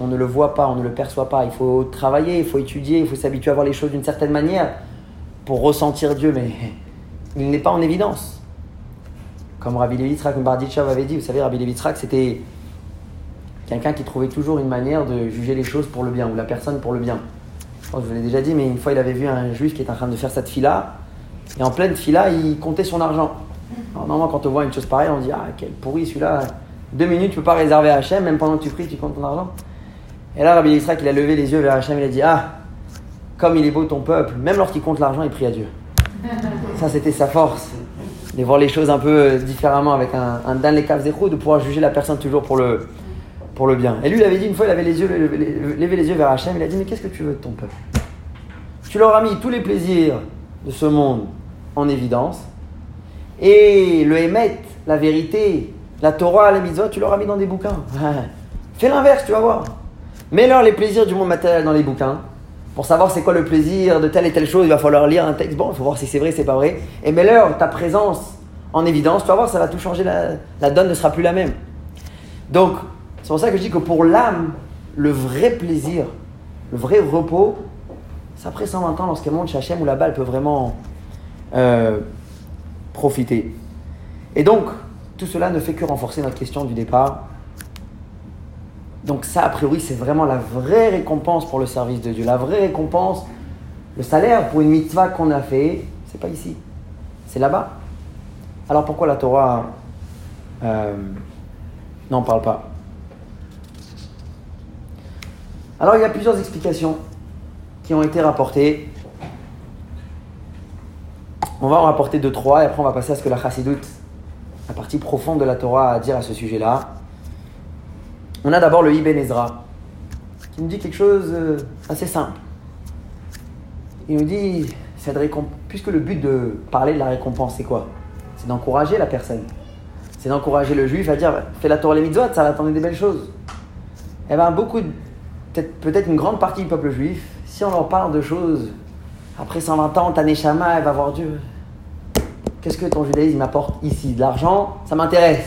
Speaker 1: on ne le voit pas, on ne le perçoit pas. Il faut travailler, il faut étudier, il faut s'habituer à voir les choses d'une certaine manière pour ressentir Dieu, mais (laughs) il n'est pas en évidence. Comme Rabbi Levitzrak Barditchav avait dit, vous savez, Rabbi Levitzrak, c'était quelqu'un qui trouvait toujours une manière de juger les choses pour le bien, ou la personne pour le bien. Je vous l'ai déjà dit, mais une fois, il avait vu un juif qui était en train de faire cette fila, et en pleine fila, il comptait son argent. normalement, quand on voit une chose pareille, on dit Ah, quel pourri celui-là. Deux minutes, tu peux pas réserver à Hachem, même pendant que tu pries, tu comptes ton argent. Et là, Rabbi Yitzhak, il a levé les yeux vers Hachem, il a dit Ah, comme il est beau ton peuple, même lorsqu'il compte l'argent, il prie à Dieu. (laughs) Ça, c'était sa force, de voir les choses un peu différemment avec un, un Dan de pouvoir juger la personne toujours pour le, pour le bien. Et lui, il avait dit une fois, il avait les yeux, levé les yeux vers Hachem, il a dit Mais qu'est-ce que tu veux de ton peuple? Tu leur as mis tous les plaisirs de ce monde en évidence, et le Hémet, la vérité, la Torah, les mitzvot, tu leur as mis dans des bouquins. (laughs) Fais l'inverse, tu vas voir. Mets-leur les plaisirs du monde matériel dans les bouquins. Pour savoir c'est quoi le plaisir de telle et telle chose, il va falloir lire un texte. Bon, il faut voir si c'est vrai, c'est pas vrai. Et mets-leur ta présence en évidence. Tu vas voir, ça va tout changer. La, la donne ne sera plus la même. Donc, c'est pour ça que je dis que pour l'âme, le vrai plaisir, le vrai repos, c'est après 120 ans lorsqu'elle monte chez Hachem où là-bas elle peut vraiment euh, profiter. Et donc, tout cela ne fait que renforcer notre question du départ. Donc ça, a priori, c'est vraiment la vraie récompense pour le service de Dieu. La vraie récompense, le salaire pour une mitzvah qu'on a fait, c'est pas ici. C'est là-bas. Alors pourquoi la Torah euh, n'en parle pas? Alors il y a plusieurs explications qui ont été rapportées. On va en rapporter deux, trois, et après on va passer à ce que la chassidoute, la partie profonde de la Torah, à dire à ce sujet-là. On a d'abord le Ibn Ezra, qui nous dit quelque chose euh, assez simple. Il nous dit, puisque le but de parler de la récompense, c'est quoi? C'est d'encourager la personne. C'est d'encourager le juif à dire, fais la Torah les mitzvot, ça va t'attendre des belles choses. Eh bien, beaucoup, peut-être une grande partie du peuple juif, si on leur parle de choses, après 120 ans, ta Neshama, elle va voir Dieu. Qu'est-ce que ton judaïsme m'apporte ici? De l'argent, ça m'intéresse.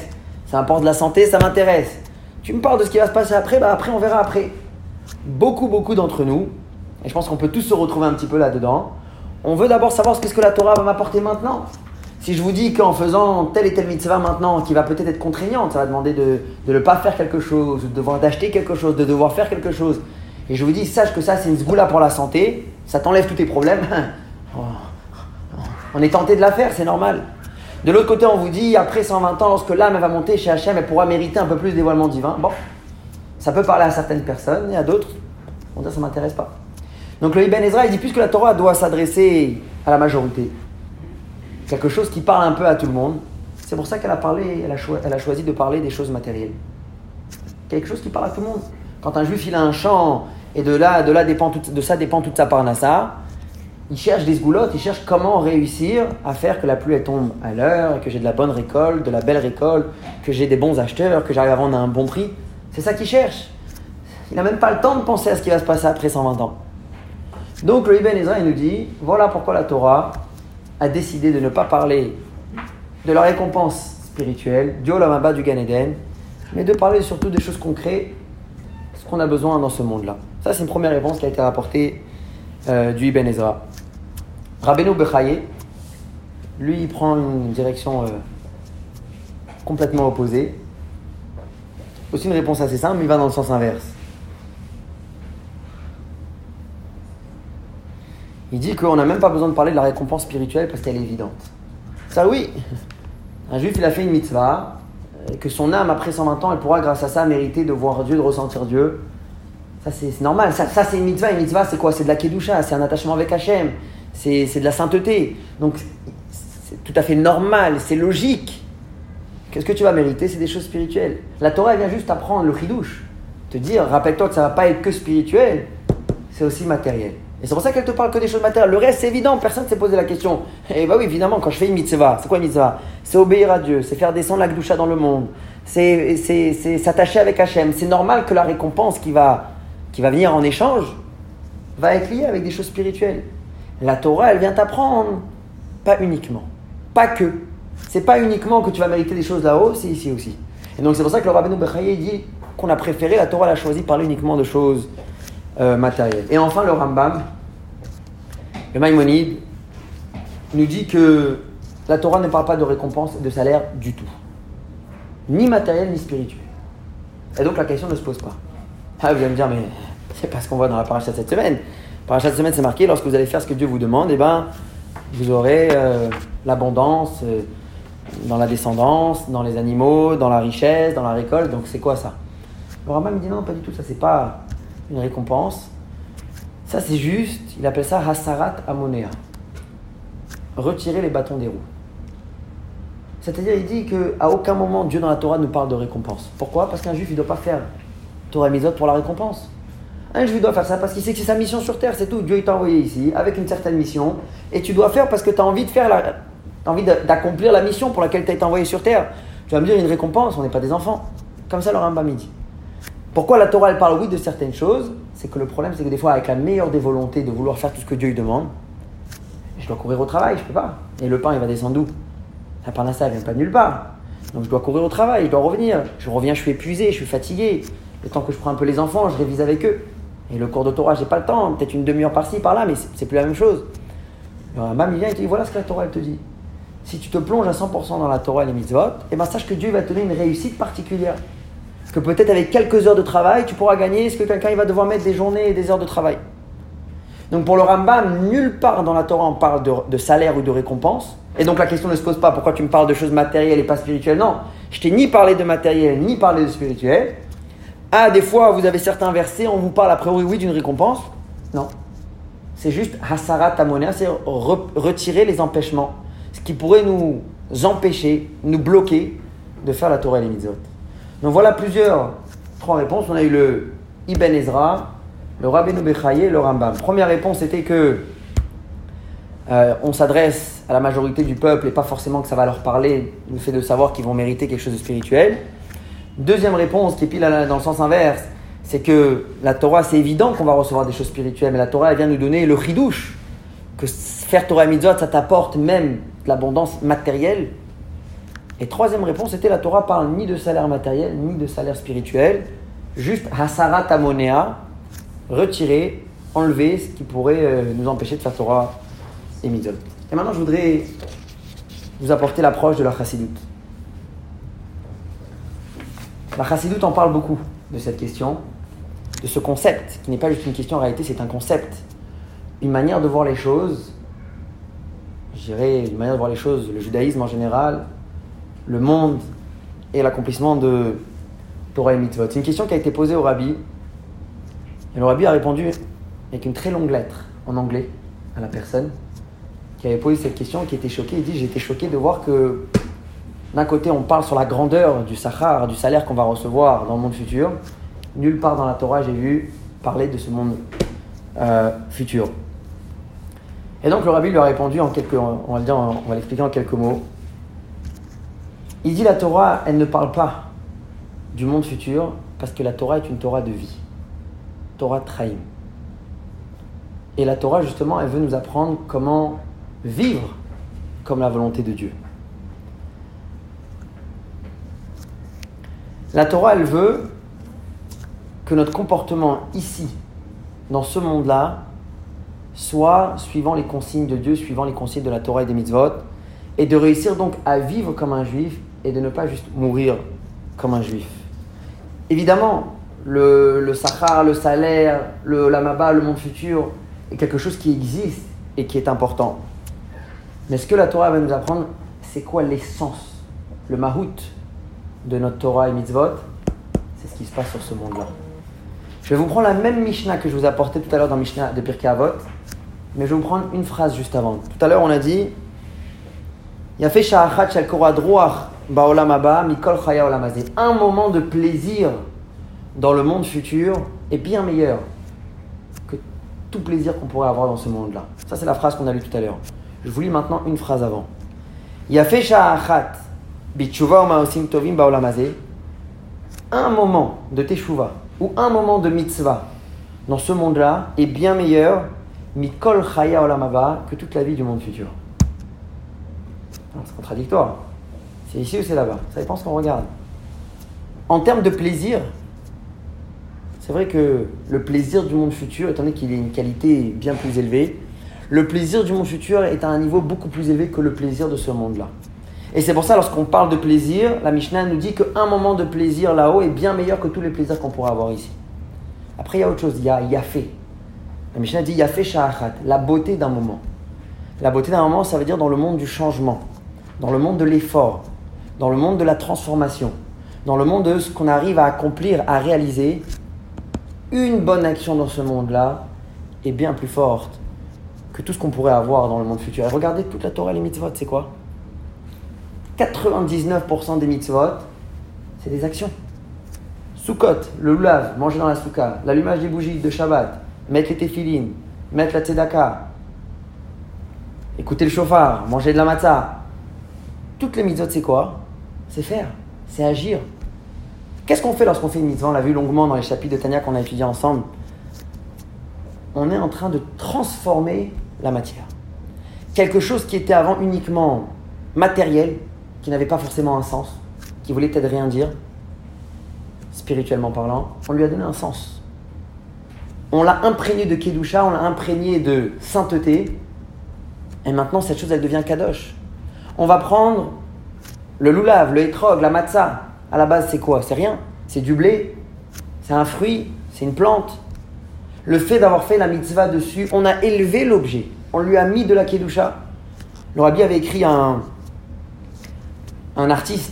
Speaker 1: Ça m'apporte de la santé, ça m'intéresse. Tu me parles de ce qui va se passer après, bah après on verra après. Beaucoup, beaucoup d'entre nous, et je pense qu'on peut tous se retrouver un petit peu là-dedans, on veut d'abord savoir ce que la Torah va m'apporter maintenant. Si je vous dis qu'en faisant telle et telle mitzvah maintenant, qui va peut-être être contraignante, ça va demander de, ne pas faire quelque chose, de devoir d'acheter quelque chose, de devoir faire quelque chose, et je vous dis, sache que ça c'est une zgoula pour la santé, ça t'enlève tous tes problèmes, (laughs) on est tenté de la faire, c'est normal. De l'autre côté, on vous dit, après 120 ans, lorsque l'âme va monter chez Hachem, elle pourra mériter un peu plus de dévoilement divin. Bon, ça peut parler à certaines personnes et à d'autres, on dit ça ne m'intéresse pas. Donc le Ibn Ezra, il dit, puisque la Torah doit s'adresser à la majorité, quelque chose qui parle un peu à tout le monde, c'est pour ça qu'elle a, elle a, a choisi de parler des choses matérielles. Quelque chose qui parle à tout le monde. Quand un juif, il a un champ, et de là, de là dépend de ça dépend toute sa parnassa, il cherche des sgoulottes, il cherche comment réussir à faire que la pluie tombe à l'heure, que j'ai de la bonne récolte, de la belle récolte, que j'ai des bons acheteurs, que j'arrive à vendre à un bon prix. C'est ça qu'il cherche. Il n'a même pas le temps de penser à ce qui va se passer après 120 ans. Donc le Ibn Ezra il nous dit voilà pourquoi la Torah a décidé de ne pas parler de la récompense spirituelle, du Olamaba, du Gan Eden, mais de parler surtout des choses concrètes, ce qu'on a besoin dans ce monde-là. Ça, c'est une première réponse qui a été rapportée euh, du Ibn Ezra. Rabbeinu Bechaye, lui, il prend une direction euh, complètement opposée. Aussi une réponse assez simple, mais il va dans le sens inverse. Il dit qu'on n'a même pas besoin de parler de la récompense spirituelle parce qu'elle est évidente. Ça oui, (laughs) un juif, il a fait une mitzvah, et que son âme, après 120 ans, elle pourra, grâce à ça, mériter de voir Dieu, de ressentir Dieu. Ça, c'est normal. Ça, ça c'est une mitzvah. Une mitzvah, c'est quoi? C'est de la kedusha, c'est un attachement avec Hachem c'est de la sainteté. Donc c'est tout à fait normal, c'est logique. Qu'est-ce que tu vas mériter? C'est des choses spirituelles. La Torah elle vient juste apprendre le chidouche. Te dire, rappelle-toi que ça ne va pas être que spirituel, c'est aussi matériel. Et c'est pour ça qu'elle te parle que des choses matérielles. Le reste, c'est évident, personne ne s'est posé la question. Et eh bah oui, évidemment, quand je fais une mitzvah, c'est quoi une mitzvah? C'est obéir à Dieu, c'est faire descendre la gdoucha dans le monde, c'est s'attacher avec Hachem. C'est normal que la récompense qui va, qui va venir en échange va être liée avec des choses spirituelles. La Torah, elle vient t'apprendre, pas uniquement, pas que. C'est pas uniquement que tu vas mériter des choses là-haut, c'est ici aussi. Et donc c'est pour ça que le Rabbeinu Bechaye dit qu'on a préféré, la Torah l'a choisi parler uniquement de choses euh, matérielles. Et enfin le Rambam, le Maïmonide, nous dit que la Torah ne parle pas de récompense et de salaire du tout. Ni matériel, ni spirituel. Et donc la question ne se pose pas. Ah, vous allez me dire, mais c'est pas ce qu'on voit dans la paracha cette semaine. Paracha de cette semaine, c'est marqué, lorsque vous allez faire ce que Dieu vous demande, eh ben, vous aurez euh, l'abondance euh, dans la descendance, dans les animaux, dans la richesse, dans la récolte. Donc c'est quoi ça? Le Rambam dit non, pas du tout, ça c'est pas une récompense. Ça c'est juste, il appelle ça Hasarat Amonea. Retirer les bâtons des roues. C'est-à-dire, il dit qu'à aucun moment Dieu dans la Torah nous parle de récompense. Pourquoi? Parce qu'un juif, il ne doit pas faire Torah Misot pour la récompense. Un juif doit faire ça parce qu'il sait que c'est sa mission sur terre, c'est tout. Dieu t'a envoyé ici avec une certaine mission et tu dois faire parce que tu as envie de faire la, envie d'accomplir la mission pour laquelle tu as été envoyé sur terre. Tu vas me dire une récompense, on n'est pas des enfants. Comme ça le Rambam dit. Pourquoi la Torah elle parle oui de certaines choses? C'est que le problème c'est que des fois avec la meilleure des volontés de vouloir faire tout ce que Dieu lui demande, je dois courir au travail, je peux pas. Et le pain il va descendre d'où? La parnassa elle vient pas de nulle part. Donc je dois courir au travail, je dois revenir. Je reviens, je suis épuisé, je suis fatigué. Le temps que je prends un peu les enfants, je révise avec eux. Et le cours de Torah, j'ai pas le temps, peut-être une demi-heure par-ci, par-là, mais c'est plus la même chose. Alors, un il vient et te dit voilà ce que la Torah elle te dit. Si tu te plonges à 100% dans la Torah et les mitzvot, et eh ben sache que Dieu va te donner une réussite particulière. Que peut-être avec quelques heures de travail, tu pourras gagner ce que quelqu'un il va devoir mettre des journées et des heures de travail. Donc pour le Rambam, nulle part dans la Torah on parle de, de salaire ou de récompense. Et donc la question ne se pose pas pourquoi tu me parles de choses matérielles et pas spirituelles? Non, je t'ai ni parlé de matériel ni parlé de spirituel. Ah, des fois, vous avez certains versets, on vous parle a priori, oui, d'une récompense. Non. C'est juste hasarat amonia, c'est retirer les empêchements. Ce qui pourrait nous empêcher, nous bloquer de faire la Torah et les mitzvot. Donc voilà plusieurs, trois réponses. On a eu le Ibn Ezra, le Rabbeinu Bechaye et le Rambam. Première réponse était que euh, on s'adresse à la majorité du peuple et pas forcément que ça va leur parler, le fait de savoir qu'ils vont mériter quelque chose de spirituel. Deuxième réponse, qui est pile dans le sens inverse, c'est que la Torah, c'est évident qu'on va recevoir des choses spirituelles, mais la Torah, elle vient nous donner le chidouche, que faire Torah et Mitzvot, ça t'apporte même de l'abondance matérielle. Et troisième réponse, c'était la Torah parle ni de salaire matériel, ni de salaire spirituel, juste hasarat amonea, retirer, enlever ce qui pourrait euh, nous empêcher de faire Torah et Mitzvot. Et maintenant, je voudrais vous apporter l'approche de la chassidoute. La chassidoute en parle beaucoup de cette question, de ce concept, qui n'est pas juste une question en réalité, c'est un concept, une manière de voir les choses, je dirais une manière de voir les choses, le judaïsme en général, le monde et l'accomplissement de Torah et Mitzvot. C'est une question qui a été posée au rabbi, et le rabbi a répondu avec une très longue lettre en anglais à la personne qui avait posé cette question, qui était choquée. Il dit été choqué de voir que d'un côté, on parle sur la grandeur du Sahar, du salaire qu'on va recevoir dans le monde futur. Nulle part dans la Torah, j'ai vu parler de ce monde euh, futur. Et donc le rabbi lui a répondu en quelques, on va l'expliquer en quelques mots. Il dit la Torah, elle ne parle pas du monde futur parce que la Torah est une Torah de vie, Torah Traim. Et la Torah justement, elle veut nous apprendre comment vivre comme la volonté de Dieu. La Torah, elle veut que notre comportement ici, dans ce monde-là, soit suivant les consignes de Dieu, suivant les consignes de la Torah et des mitzvot, et de réussir donc à vivre comme un juif et de ne pas juste mourir comme un juif. Évidemment, le, le sahar, le salaire, le lamaba, le monde futur est quelque chose qui existe et qui est important. Mais ce que la Torah va nous apprendre, c'est quoi l'essence, le mahout de notre Torah et mitzvot, c'est ce qui se passe sur ce monde-là. Je vais vous prendre la même Mishnah que je vous ai apportée tout à l'heure dans Mishnah de Pirkei Avot, mais je vais vous prendre une phrase juste avant. Tout à l'heure, on a dit un moment de plaisir dans le monde futur est bien meilleur que tout plaisir qu'on pourrait avoir dans ce monde-là. Ça, c'est la phrase qu'on a lue tout à l'heure. Je vous lis maintenant une phrase avant. Yafé un moment de teshuva ou un moment de mitzvah dans ce monde-là est bien meilleur chaya que toute la vie du monde futur. C'est contradictoire. C'est ici ou c'est là-bas? Ça dépend ce qu'on regarde. En termes de plaisir, c'est vrai que le plaisir du monde futur, étant donné qu'il a une qualité bien plus élevée, Le plaisir du monde futur est à un niveau beaucoup plus élevé que le plaisir de ce monde-là. Et c'est pour ça, lorsqu'on parle de plaisir, la Mishnah nous dit qu'un moment de plaisir là-haut est bien meilleur que tous les plaisirs qu'on pourrait avoir ici. Après, il y a autre chose, il y a Yafé. La Mishnah dit Yafé Sha'achat, la beauté d'un moment. La beauté d'un moment, ça veut dire dans le monde du changement, dans le monde de l'effort, dans le monde de la transformation, dans le monde de ce qu'on arrive à accomplir, à réaliser. Une bonne action dans ce monde-là est bien plus forte que tout ce qu'on pourrait avoir dans le monde futur. Et regardez toute la Torah et les mitzvot, c'est quoi? 99% des mitzvot, c'est des actions. Soukot, le lulav, manger dans la souka, l'allumage des bougies de Shabbat, mettre les téfilines, mettre la tzedaka, écouter le chauffard, manger de la matzah. Toutes les mitzvot, c'est quoi? C'est faire, c'est agir. Qu'est-ce qu'on fait lorsqu'on fait une mitzvah? On l'a vu longuement dans les chapitres de Tania qu'on a étudiés ensemble. On est en train de transformer la matière. Quelque chose qui était avant uniquement matériel, qui n'avait pas forcément un sens, qui voulait peut-être rien dire, spirituellement parlant, on lui a donné un sens. On l'a imprégné de Kedusha, on l'a imprégné de sainteté, et maintenant cette chose elle devient kadosh. On va prendre le loulav, le etrog, la matzah. À la base c'est quoi? C'est rien. C'est du blé, c'est un fruit, c'est une plante. Le fait d'avoir fait la mitzvah dessus, on a élevé l'objet, on lui a mis de la kedusha. Le rabbi avait écrit un, un artiste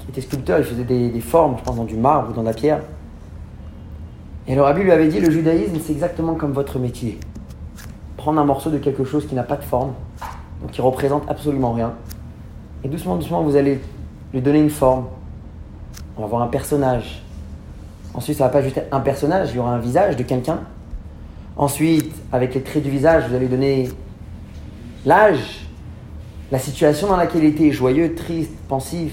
Speaker 1: qui était sculpteur, il faisait des, formes, je pense, dans du marbre ou dans la pierre. Et le rabbi lui avait dit, le judaïsme, c'est exactement comme votre métier. Prendre un morceau de quelque chose qui n'a pas de forme, donc qui représente absolument rien. Et doucement, doucement, vous allez lui donner une forme. On va voir un personnage. Ensuite, ça va pas juste être un personnage, il y aura un visage de quelqu'un. Ensuite, avec les traits du visage, vous allez donner l'âge, la situation dans laquelle il était, joyeux, triste, pensif.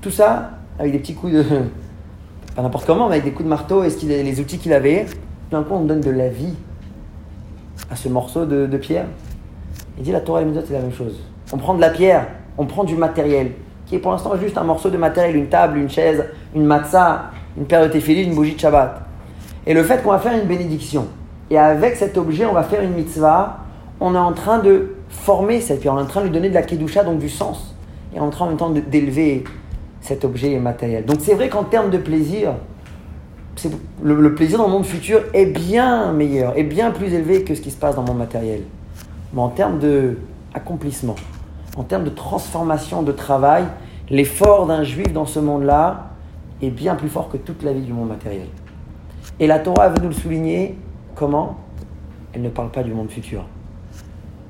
Speaker 1: Tout ça avec des petits coups de. (laughs) Pas n'importe comment, mais avec des coups de marteau et les outils qu'il avait. D'un coup, on donne de la vie à ce morceau de, pierre. Il dit la Torah et les c'est la même chose. On prend de la pierre, on prend du matériel, qui est pour l'instant juste un morceau de matériel, une table, une chaise, une matzah, une paire de tefillin, une bougie de Shabbat. Et le fait qu'on va faire une bénédiction, et avec cet objet, on va faire une mitzvah, on est en train de former cette pierre, en train de lui donner de la kedusha, donc du sens, et en train en même temps d'élever cet objet matériel. Donc c'est vrai qu'en termes de plaisir, le, le, plaisir dans le monde futur est bien meilleur, est bien plus élevé que ce qui se passe dans le monde matériel. Mais en termes d'accomplissement, en termes de transformation de travail, l'effort d'un juif dans ce monde-là est bien plus fort que toute la vie du monde matériel. Et la Torah veut nous le souligner. Comment? Elle ne parle pas du monde futur.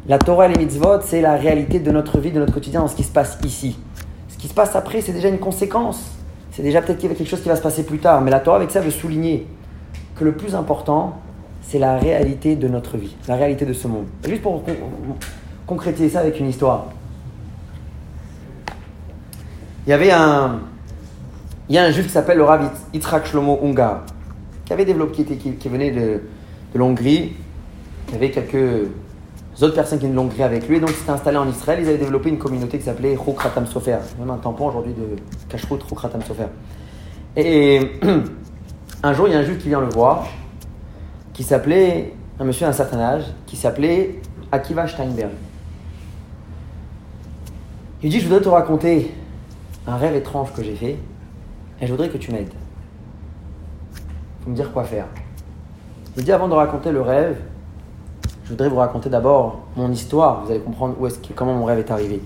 Speaker 1: La Torah et les mitzvot, c'est la réalité de notre vie, de notre quotidien, dans ce qui se passe ici. Ce qui se passe après, c'est déjà une conséquence. C'est déjà peut-être quelque chose qui va se passer plus tard. Mais la Torah, avec ça, veut souligner que le plus important, c'est la réalité de notre vie, la réalité de ce monde. juste pour concrétiser ça avec une histoire. Il y avait un, il y a un juif qui s'appelle le Rav Yitzhak Shlomo Ungar, qui avait développé, qui, qui, venait de, de l'Hongrie. Y avait quelques autres personnes qui l'ont créé avec lui. Donc, s'étaient installés en Israël. Ils avaient développé une communauté qui s'appelait Rukratam Sofer. Même un tampon aujourd'hui de Kashrut Rukratam Sofer. Et (clears throat) un jour, il y a un juif qui vient le voir, qui s'appelait, un monsieur d'un certain âge, qui s'appelait Akiva Steinberg. Il dit Je voudrais te raconter un rêve étrange que j'ai fait et je voudrais que tu m'aides. Il faut me dire quoi faire. Il dit Avant de raconter le rêve, je voudrais vous raconter d'abord mon histoire. Vous allez comprendre où est comment mon rêve est arrivé.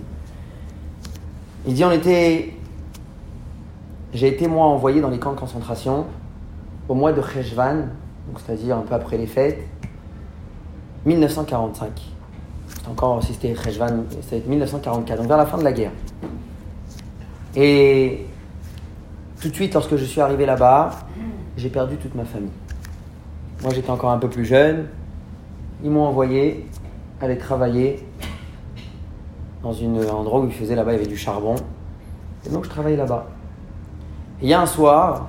Speaker 1: Il dit on était, j'ai été moi envoyé dans les camps de concentration au mois de Cheshvan, c'est-à-dire un peu après les fêtes, 1945. C'est encore si c'était Cheshvan, c'était 1944, donc vers la fin de la guerre. Et tout de suite, lorsque je suis arrivé là-bas, j'ai perdu toute ma famille. Moi, j'étais encore un peu plus jeune, ils m'ont envoyé aller travailler dans un endroit où ils faisaient là-bas, il y avait du charbon. Et donc je travaillais là-bas. Et il y a un soir,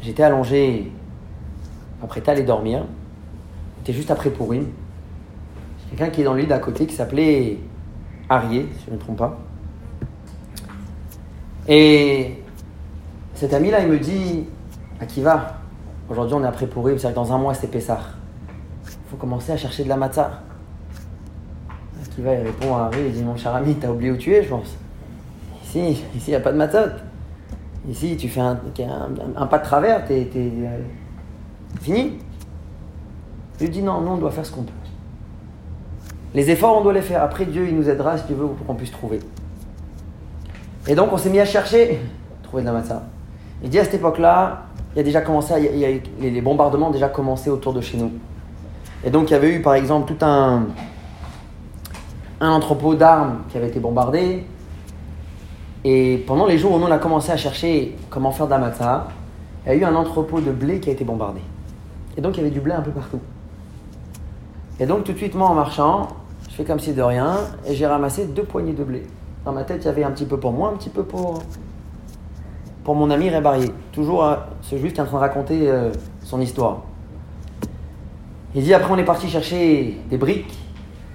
Speaker 1: j'étais allongé, après allé dormir. C'était juste après Pourim. Quelqu'un qui est dans l'île d'à côté qui s'appelait Arié, si je ne me trompe pas. Et cet ami-là, il me dit À qui va Aujourd'hui, on est après Pourim, c'est-à-dire dans un mois, c'est Pessah faut commencer à chercher de la matzah. Akiva, il répond à Harry, il dit Mon cher ami, t'as oublié où tu es, je pense. Ici, ici, il n'y a pas de matzot. Ici, tu fais un, pas de travers, t'es euh, fini. Il lui dit Non, non, on doit faire ce qu'on peut. Les efforts, on doit les faire. Après, Dieu, il nous aidera, si tu veux, pour qu'on puisse trouver. Et donc, on s'est mis à chercher, (laughs) trouver de la matzah. Il dit à cette époque-là, il y a déjà commencé, les bombardements ont déjà commencé autour de chez nous. Et donc, il y avait eu, par exemple, tout un, un entrepôt d'armes qui avait été bombardé. Et pendant les jours où on a commencé à chercher comment faire matzah, il y a eu un entrepôt de blé qui a été bombardé. Et donc, il y avait du blé un peu partout. Et donc, tout de suite, moi, en marchant, je fais comme si de rien, et j'ai ramassé deux poignées de blé. Dans ma tête, il y avait un petit peu pour moi, un petit peu pour, pour mon ami Rébarié. Toujours ce juif qui est en train de raconter euh, son histoire. Il dit après on est parti chercher des briques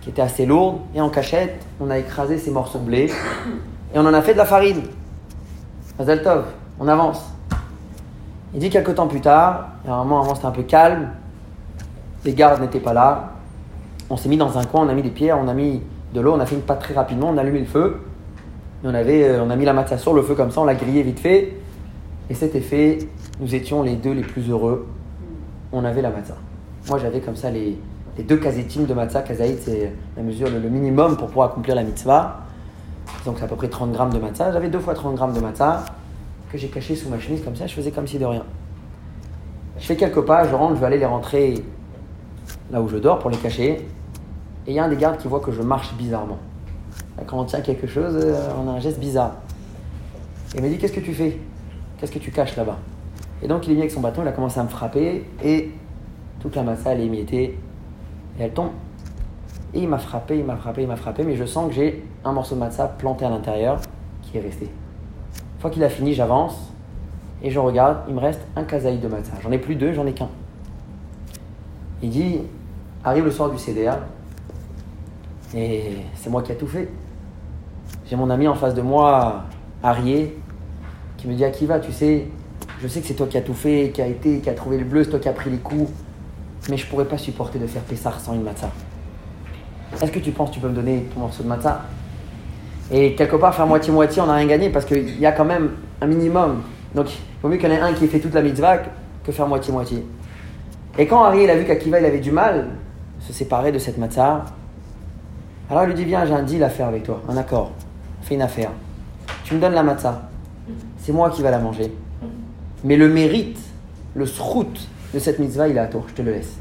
Speaker 1: qui étaient assez lourdes et en cachette on a écrasé ces morceaux de blé et on en a fait de la farine. Tov, on avance. Il dit quelques temps plus tard, à un moment avant c'était un peu calme, les gardes n'étaient pas là, on s'est mis dans un coin, on a mis des pierres, on a mis de l'eau, on a fait une pâte très rapidement, on a allumé le feu on, avait, euh, on a mis la matzah sur le feu comme ça, on l'a grillé vite fait. Et c'était fait. Nous étions les deux les plus heureux. On avait la matzah. Moi, j'avais comme ça les, deux kazetim de matzah. Kazaït, c'est la mesure, le, minimum pour pouvoir accomplir la mitzvah. Donc, c'est à peu près 30 grammes de matzah. J'avais deux fois 30 grammes de matzah que j'ai caché sous ma chemise comme ça. Je faisais comme si de rien. Je fais quelques pas, je rentre, je vais aller les rentrer là où je dors pour les cacher. Et il y a un des gardes qui voit que je marche bizarrement. Quand on tient quelque chose, euh, on a un geste bizarre. il m'a dit Qu'est-ce que tu fais? Qu'est-ce que tu caches là-bas? Et donc il est venu avec son bâton, il a commencé à me frapper et toute la massa elle est émiettée et elle tombe. Et il m'a frappé, il m'a frappé, il m'a frappé, mais je sens que j'ai un morceau de massa planté à l'intérieur qui est resté. Une fois qu'il a fini, j'avance et je regarde, il me reste un kazaï de matza. J'en ai plus deux, j'en ai qu'un. Il dit Arrive le soir du CDA et c'est moi qui ai tout fait. J'ai mon ami en face de moi, Arié, qui me dit Akiva, tu sais, je sais que c'est toi qui as tout fait, qui a été, qui a trouvé le bleu, c'est toi qui as pris les coups, mais je pourrais pas supporter de faire Pessar sans une matzah. Est-ce que tu penses que tu peux me donner ton morceau de matzah Et quelque part, faire moitié-moitié, on n'a rien gagné parce qu'il y a quand même un minimum. Donc, il vaut mieux qu'il y en ait un qui ait fait toute la mitzvah que faire moitié-moitié. Et quand Arié a vu qu'Akiva il avait du mal se séparer de cette matzah, alors il lui dit Viens, j'ai un deal à faire avec toi, un accord fais une affaire. Tu me donnes la matzah. C'est moi qui va la manger. Mais le mérite, le srout de cette mitzvah, il est à toi. Je te le laisse.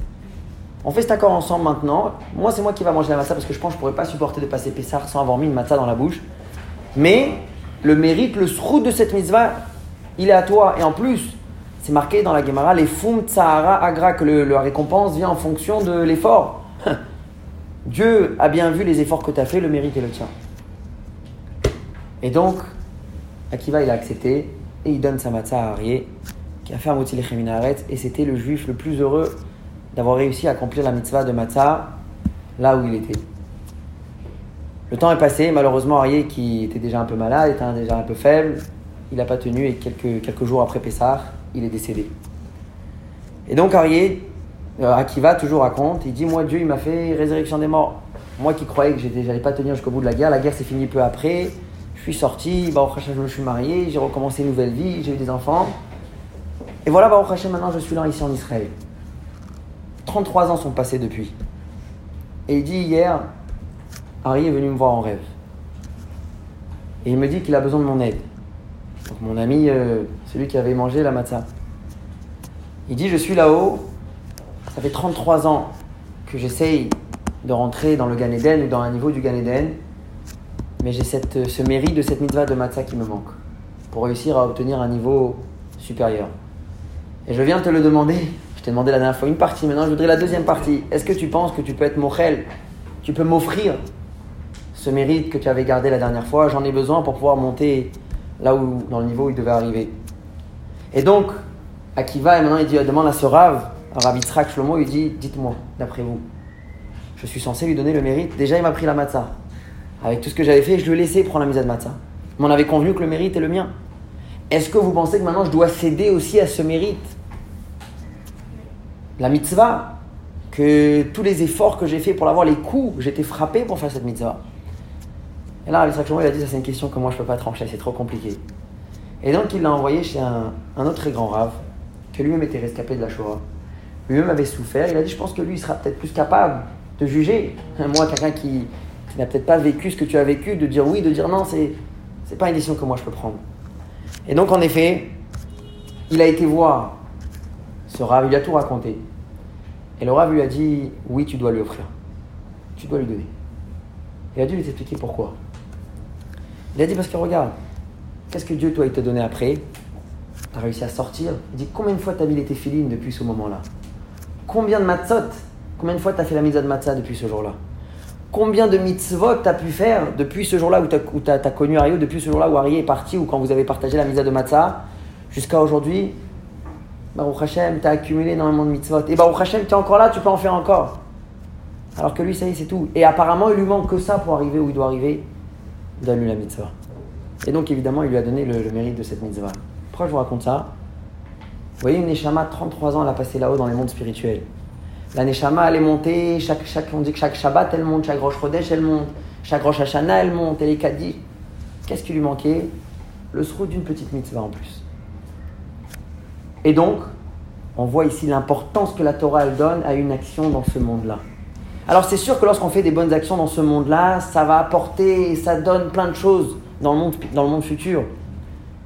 Speaker 1: On fait cet accord ensemble maintenant. Moi, c'est moi qui va manger la matzah parce que je pense que je pourrais pas supporter de passer Pessar sans avoir mis une matzah dans la bouche. Mais le mérite, le srout de cette mitzvah, il est à toi. Et en plus, c'est marqué dans la Gemara, les fum tsahara agra, que le, la récompense vient en fonction de l'effort. (laughs) Dieu a bien vu les efforts que tu as fait, le mérite est le tien. Et donc, Akiva, il a accepté et il donne sa matzah à Arié, qui a fait un et c'était le juif le plus heureux d'avoir réussi à accomplir la mitzvah de matzah là où il était. Le temps est passé, malheureusement, Arié, qui était déjà un peu malade, était déjà un peu faible, il n'a pas tenu et quelques, quelques jours après Pessah, il est décédé. Et donc, Arié, euh, Akiva toujours raconte, il dit Moi, Dieu, il m'a fait résurrection des morts. Moi qui croyais que j'allais pas tenir jusqu'au bout de la guerre, la guerre s'est finie peu après suis sorti, Hashem, je me suis marié, j'ai recommencé une nouvelle vie, j'ai eu des enfants. Et voilà, Baruch Hashem, maintenant je suis là ici en Israël. 33 ans sont passés depuis. Et il dit hier, Harry est venu me voir en rêve. Et il me dit qu'il a besoin de mon aide. Donc mon ami, euh, celui qui avait mangé la matzah. Il dit, je suis là-haut, ça fait 33 ans que j'essaye de rentrer dans le Gan Eden ou dans un niveau du Gan Eden mais j'ai cette, ce mérite de cette mitzvah de matzah qui me manque pour réussir à obtenir un niveau supérieur. Et je viens te le demander, je t'ai demandé la dernière fois une partie, maintenant je voudrais la deuxième partie. Est-ce que tu penses que tu peux être mochel Tu peux m'offrir ce mérite que tu avais gardé la dernière fois? J'en ai besoin pour pouvoir monter là où, dans le niveau où il devait arriver. Et donc, Akiva, et maintenant il dit, demande à ce Rav, Rav Yitzhak Shlomo, il dit, dites-moi, d'après vous, je suis censé lui donner le mérite? Déjà, il m'a pris la matzah avec tout ce que j'avais fait, je lui ai laissé prendre la mise de matzah. Mais on avait convenu que le mérite est le mien? Est-ce que vous pensez que maintenant je dois céder aussi à ce mérite? La mitzvah que tous les efforts que j'ai fait pour l'avoir, les coups, j'étais frappé pour faire cette mitzvah. Et là, Rabbi il a dit, ça c'est une question que moi je peux pas trancher, c'est trop compliqué. Et donc il l'a envoyé chez un, autre très grand rave, que lui-même était rescapé de la Shoah. Lui-même avait souffert, il a dit, je pense que lui, il sera peut-être plus capable de juger. (laughs) Moi, quelqu'un qui, qui n'a peut-être pas vécu ce que tu as vécu, de dire oui, de dire non, c'est, c'est pas une décision que moi je peux prendre. Et donc en effet, il a été voir ce rave, il a tout raconté. Et le rave lui a dit, oui, tu dois lui offrir. Tu dois lui donner. Il a dû lui expliquer pourquoi. Il a dit parce que regarde, qu'est-ce que Dieu, toi, il t'a donné après? Tu as réussi à sortir. Il dit combien de fois tu as mis les téfilines depuis ce moment-là? Combien de matzot? Combien de fois tu as fait la mitzvah de matzah depuis ce jour-là? Combien de mitzvot tu as pu faire depuis ce jour-là où tu as, connu Ariel, depuis ce jour-là où Ari est parti ou quand vous avez partagé la mitzvah de matzah? Jusqu'à aujourd'hui Baruch Hashem, tu as accumulé énormément de mitzvot. Et Baruch Hashem, tu es encore là, tu peux en faire encore. Alors que lui, ça y est, c'est tout. Et apparemment, il lui manque que ça pour arriver où il doit arriver donne-lui la mitzvah. Et donc, évidemment, il lui a donné le, mérite de cette mitzvah. Pourquoi je vous raconte ça? Vous voyez, une Neshama, 33 ans, elle a passé là-haut dans les mondes spirituels. La Neshama, elle est montée, chaque, chaque, on dit que chaque Shabbat, elle monte, chaque Rosh Chodesh, elle monte, chaque Rosh Hashanah, elle monte, elle est. Qu'est-ce qui lui manquait? Le sroud d'une petite mitzvah en plus. Et donc, on voit ici l'importance que la Torah elle donne à une action dans ce monde-là. Alors c'est sûr que lorsqu'on fait des bonnes actions dans ce monde-là, ça va apporter, ça donne plein de choses dans le monde, dans le monde futur.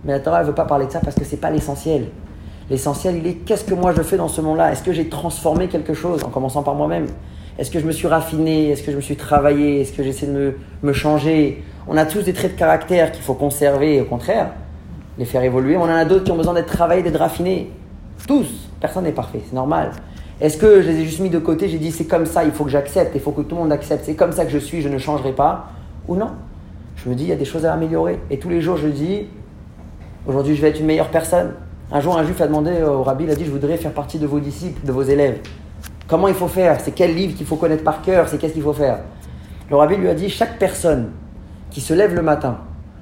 Speaker 1: Mais la Torah ne veut pas parler de ça parce que ce n'est pas l'essentiel. L'essentiel, il est qu'est-ce que moi je fais dans ce monde-là? Est-ce que j'ai transformé quelque chose? En commençant par moi-même. Est-ce que je me suis raffiné? Est-ce que je me suis travaillé? Est-ce que j'essaie de me, me, changer? On a tous des traits de caractère qu'il faut conserver, au contraire, les faire évoluer. On en a d'autres qui ont besoin d'être travaillés, d'être raffinés. Tous. Personne n'est parfait, c'est normal. Est-ce que je les ai juste mis de côté, j'ai dit c'est comme ça, il faut que j'accepte, il faut que tout le monde accepte, c'est comme ça que je suis, je ne changerai pas Ou non? Je me dis, il y a des choses à améliorer. Et tous les jours, je dis, aujourd'hui, je vais être une meilleure personne. Un jour, un juif a demandé au rabbi, il a dit, je voudrais faire partie de vos disciples, de vos élèves. Comment il faut faire? C'est quel livre qu'il faut connaître par cœur? C'est qu'est-ce qu'il faut faire? Le rabbi lui a dit, chaque personne qui se lève le matin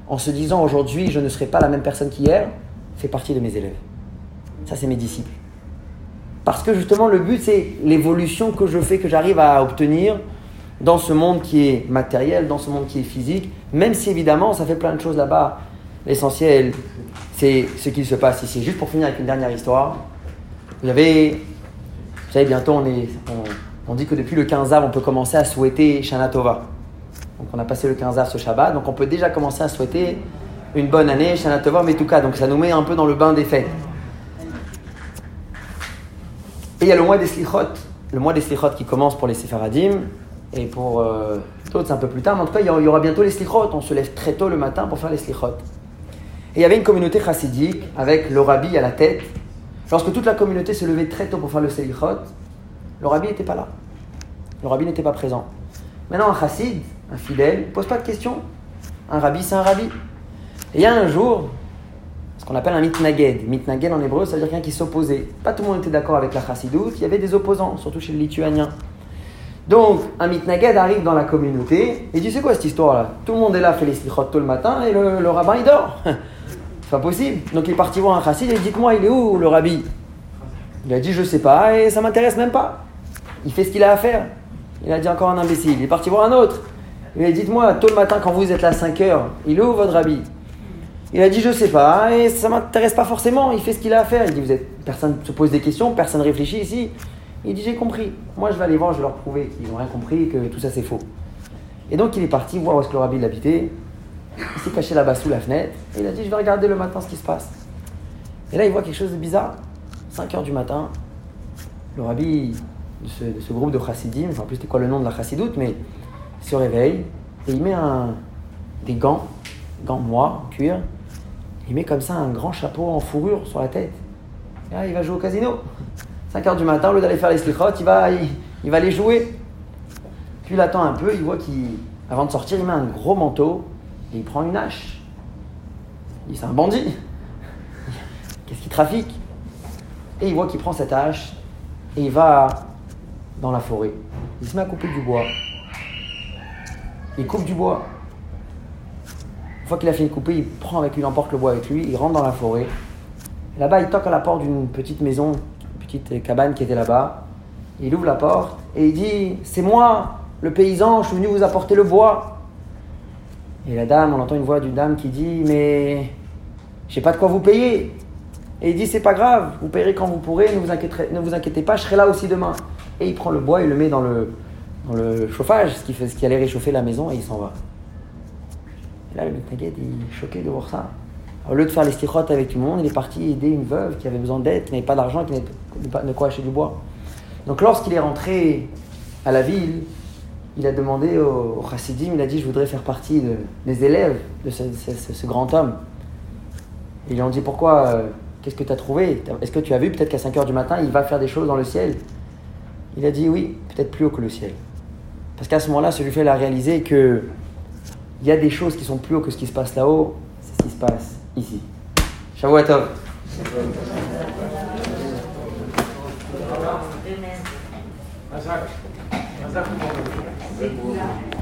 Speaker 1: en se disant, aujourd'hui, je ne serai pas la même personne qu'hier, fait partie de mes élèves. Ça, c'est mes disciples. Parce que justement, le but, c'est l'évolution que je fais, que j'arrive à obtenir dans ce monde qui est matériel, dans ce monde qui est physique, même si évidemment, ça fait plein de choses là-bas. L'essentiel, c'est ce qui se passe ici. Juste pour finir avec une dernière histoire. Vous avez, vous savez, bientôt, on, est, on, dit que depuis le 15 av, on peut commencer à souhaiter Shana Tova. Donc, on a passé le 15 av ce Shabbat, donc on peut déjà commencer à souhaiter une bonne année, Shana tout cas, donc ça nous met un peu dans le bain des fêtes. Et il y a le mois des slichot, le mois des slichot qui commence pour les séfaradim, et pour euh, d'autres un peu plus tard, mais en tout cas il y aura bientôt les slichot, on se lève très tôt le matin pour faire les slichot. Et il y avait une communauté chassidique avec le rabbi à la tête. Lorsque toute la communauté se levait très tôt pour faire le slichot, le rabbi n'était pas là. Le rabbi n'était pas présent. Maintenant un chassid, un fidèle, ne pose pas de questions. Un rabbi c'est un rabbi. Et il y a un jour, qu'on appelle un mitnaged. Mitnaged en hébreu, ça veut dire quelqu'un qui s'opposait. Pas tout le monde était d'accord avec la chassidoute, il y avait des opposants, surtout chez les lituaniens. Donc, un mitnaged arrive dans la communauté et dit C'est quoi cette histoire-là? Tout le monde est là, fait les tôt le matin et le, rabbin il dort. (laughs) C'est pas possible. Donc, il est parti voir un chassid et dit Dites-moi, il est où le rabbi? Il a dit Je sais pas et ça m'intéresse même pas. Il fait ce qu'il a à faire. Il a dit encore un imbécile. Il est parti voir un autre. Il a dit Dites-moi, tôt le matin, quand vous êtes là à 5 heures, il est où votre rabbi il a dit je sais pas et ça m'intéresse pas forcément. Il fait ce qu'il a à faire. Il dit vous êtes personne se pose des questions, personne réfléchit ici. Il dit j'ai compris. Moi je vais aller voir, je vais leur prouver qu'ils n'ont rien compris, que tout ça c'est faux. Et donc il est parti voir où est-ce que le rabbi l'habitait. Il s'est caché là-bas sous la fenêtre et il a dit je vais regarder le matin ce qui se passe. Et là il voit quelque chose de bizarre. 5 heures du matin, le rabbi de ce, groupe de chassidim, enfin plus c'était quoi le nom de la chassidoute, mais se réveille et il met un, des gants, gants noirs, cuir, il met comme ça un grand chapeau en fourrure sur la tête. Et là, il va jouer au casino. 5 heures du matin, au lieu d'aller faire les slichot, il va, il, va jouer. Puis il attend un peu, il voit qu'avant de sortir, il met un gros manteau et il prend une hache. Il c'est un bandit. (laughs) Qu'est-ce qu'il trafique? Et il voit qu'il prend cette hache et il va dans la forêt. Il se met à couper du bois. Il coupe du bois. Une fois qu'il a fini de couper, il prend avec lui, il emporte le bois avec lui, il rentre dans la forêt. Là-bas, il toque à la porte d'une petite maison, une petite cabane qui était là-bas. Il ouvre la porte et il dit C'est moi, le paysan, je suis venu vous apporter le bois. Et la dame, on entend une voix d'une dame qui dit Mais j'ai pas de quoi vous payer. Et il dit C'est pas grave, vous payerez quand vous pourrez, ne vous, inquiétez, ne vous inquiétez pas, je serai là aussi demain. Et il prend le bois et le met dans le, le chauffage, ce qui, fait, allait réchauffer la maison, et il s'en va. Et là, le Mitnaged, il est choqué de voir ça. Au lieu de faire les stichotes avec tout le monde, il est parti aider une veuve qui avait besoin d'aide, qui n'avait pas d'argent, qui n'avait pas de quoi acheter du bois. Donc lorsqu'il est rentré à la ville, il a demandé au, chassidim, il a dit, je voudrais faire partie de, des élèves de ce, grand homme. Ils lui ont dit, pourquoi euh, Qu'est-ce que tu as trouvé? Est-ce que tu as vu peut-être qu'à 5 heures du matin, il va faire des choses dans le ciel? Il a dit, oui, peut-être plus haut que le ciel. Parce qu'à ce moment-là, celui fait a réalisé que il y a des choses qui sont plus haut que ce qui se passe là-haut, c'est ce qui se passe ici. Shavuot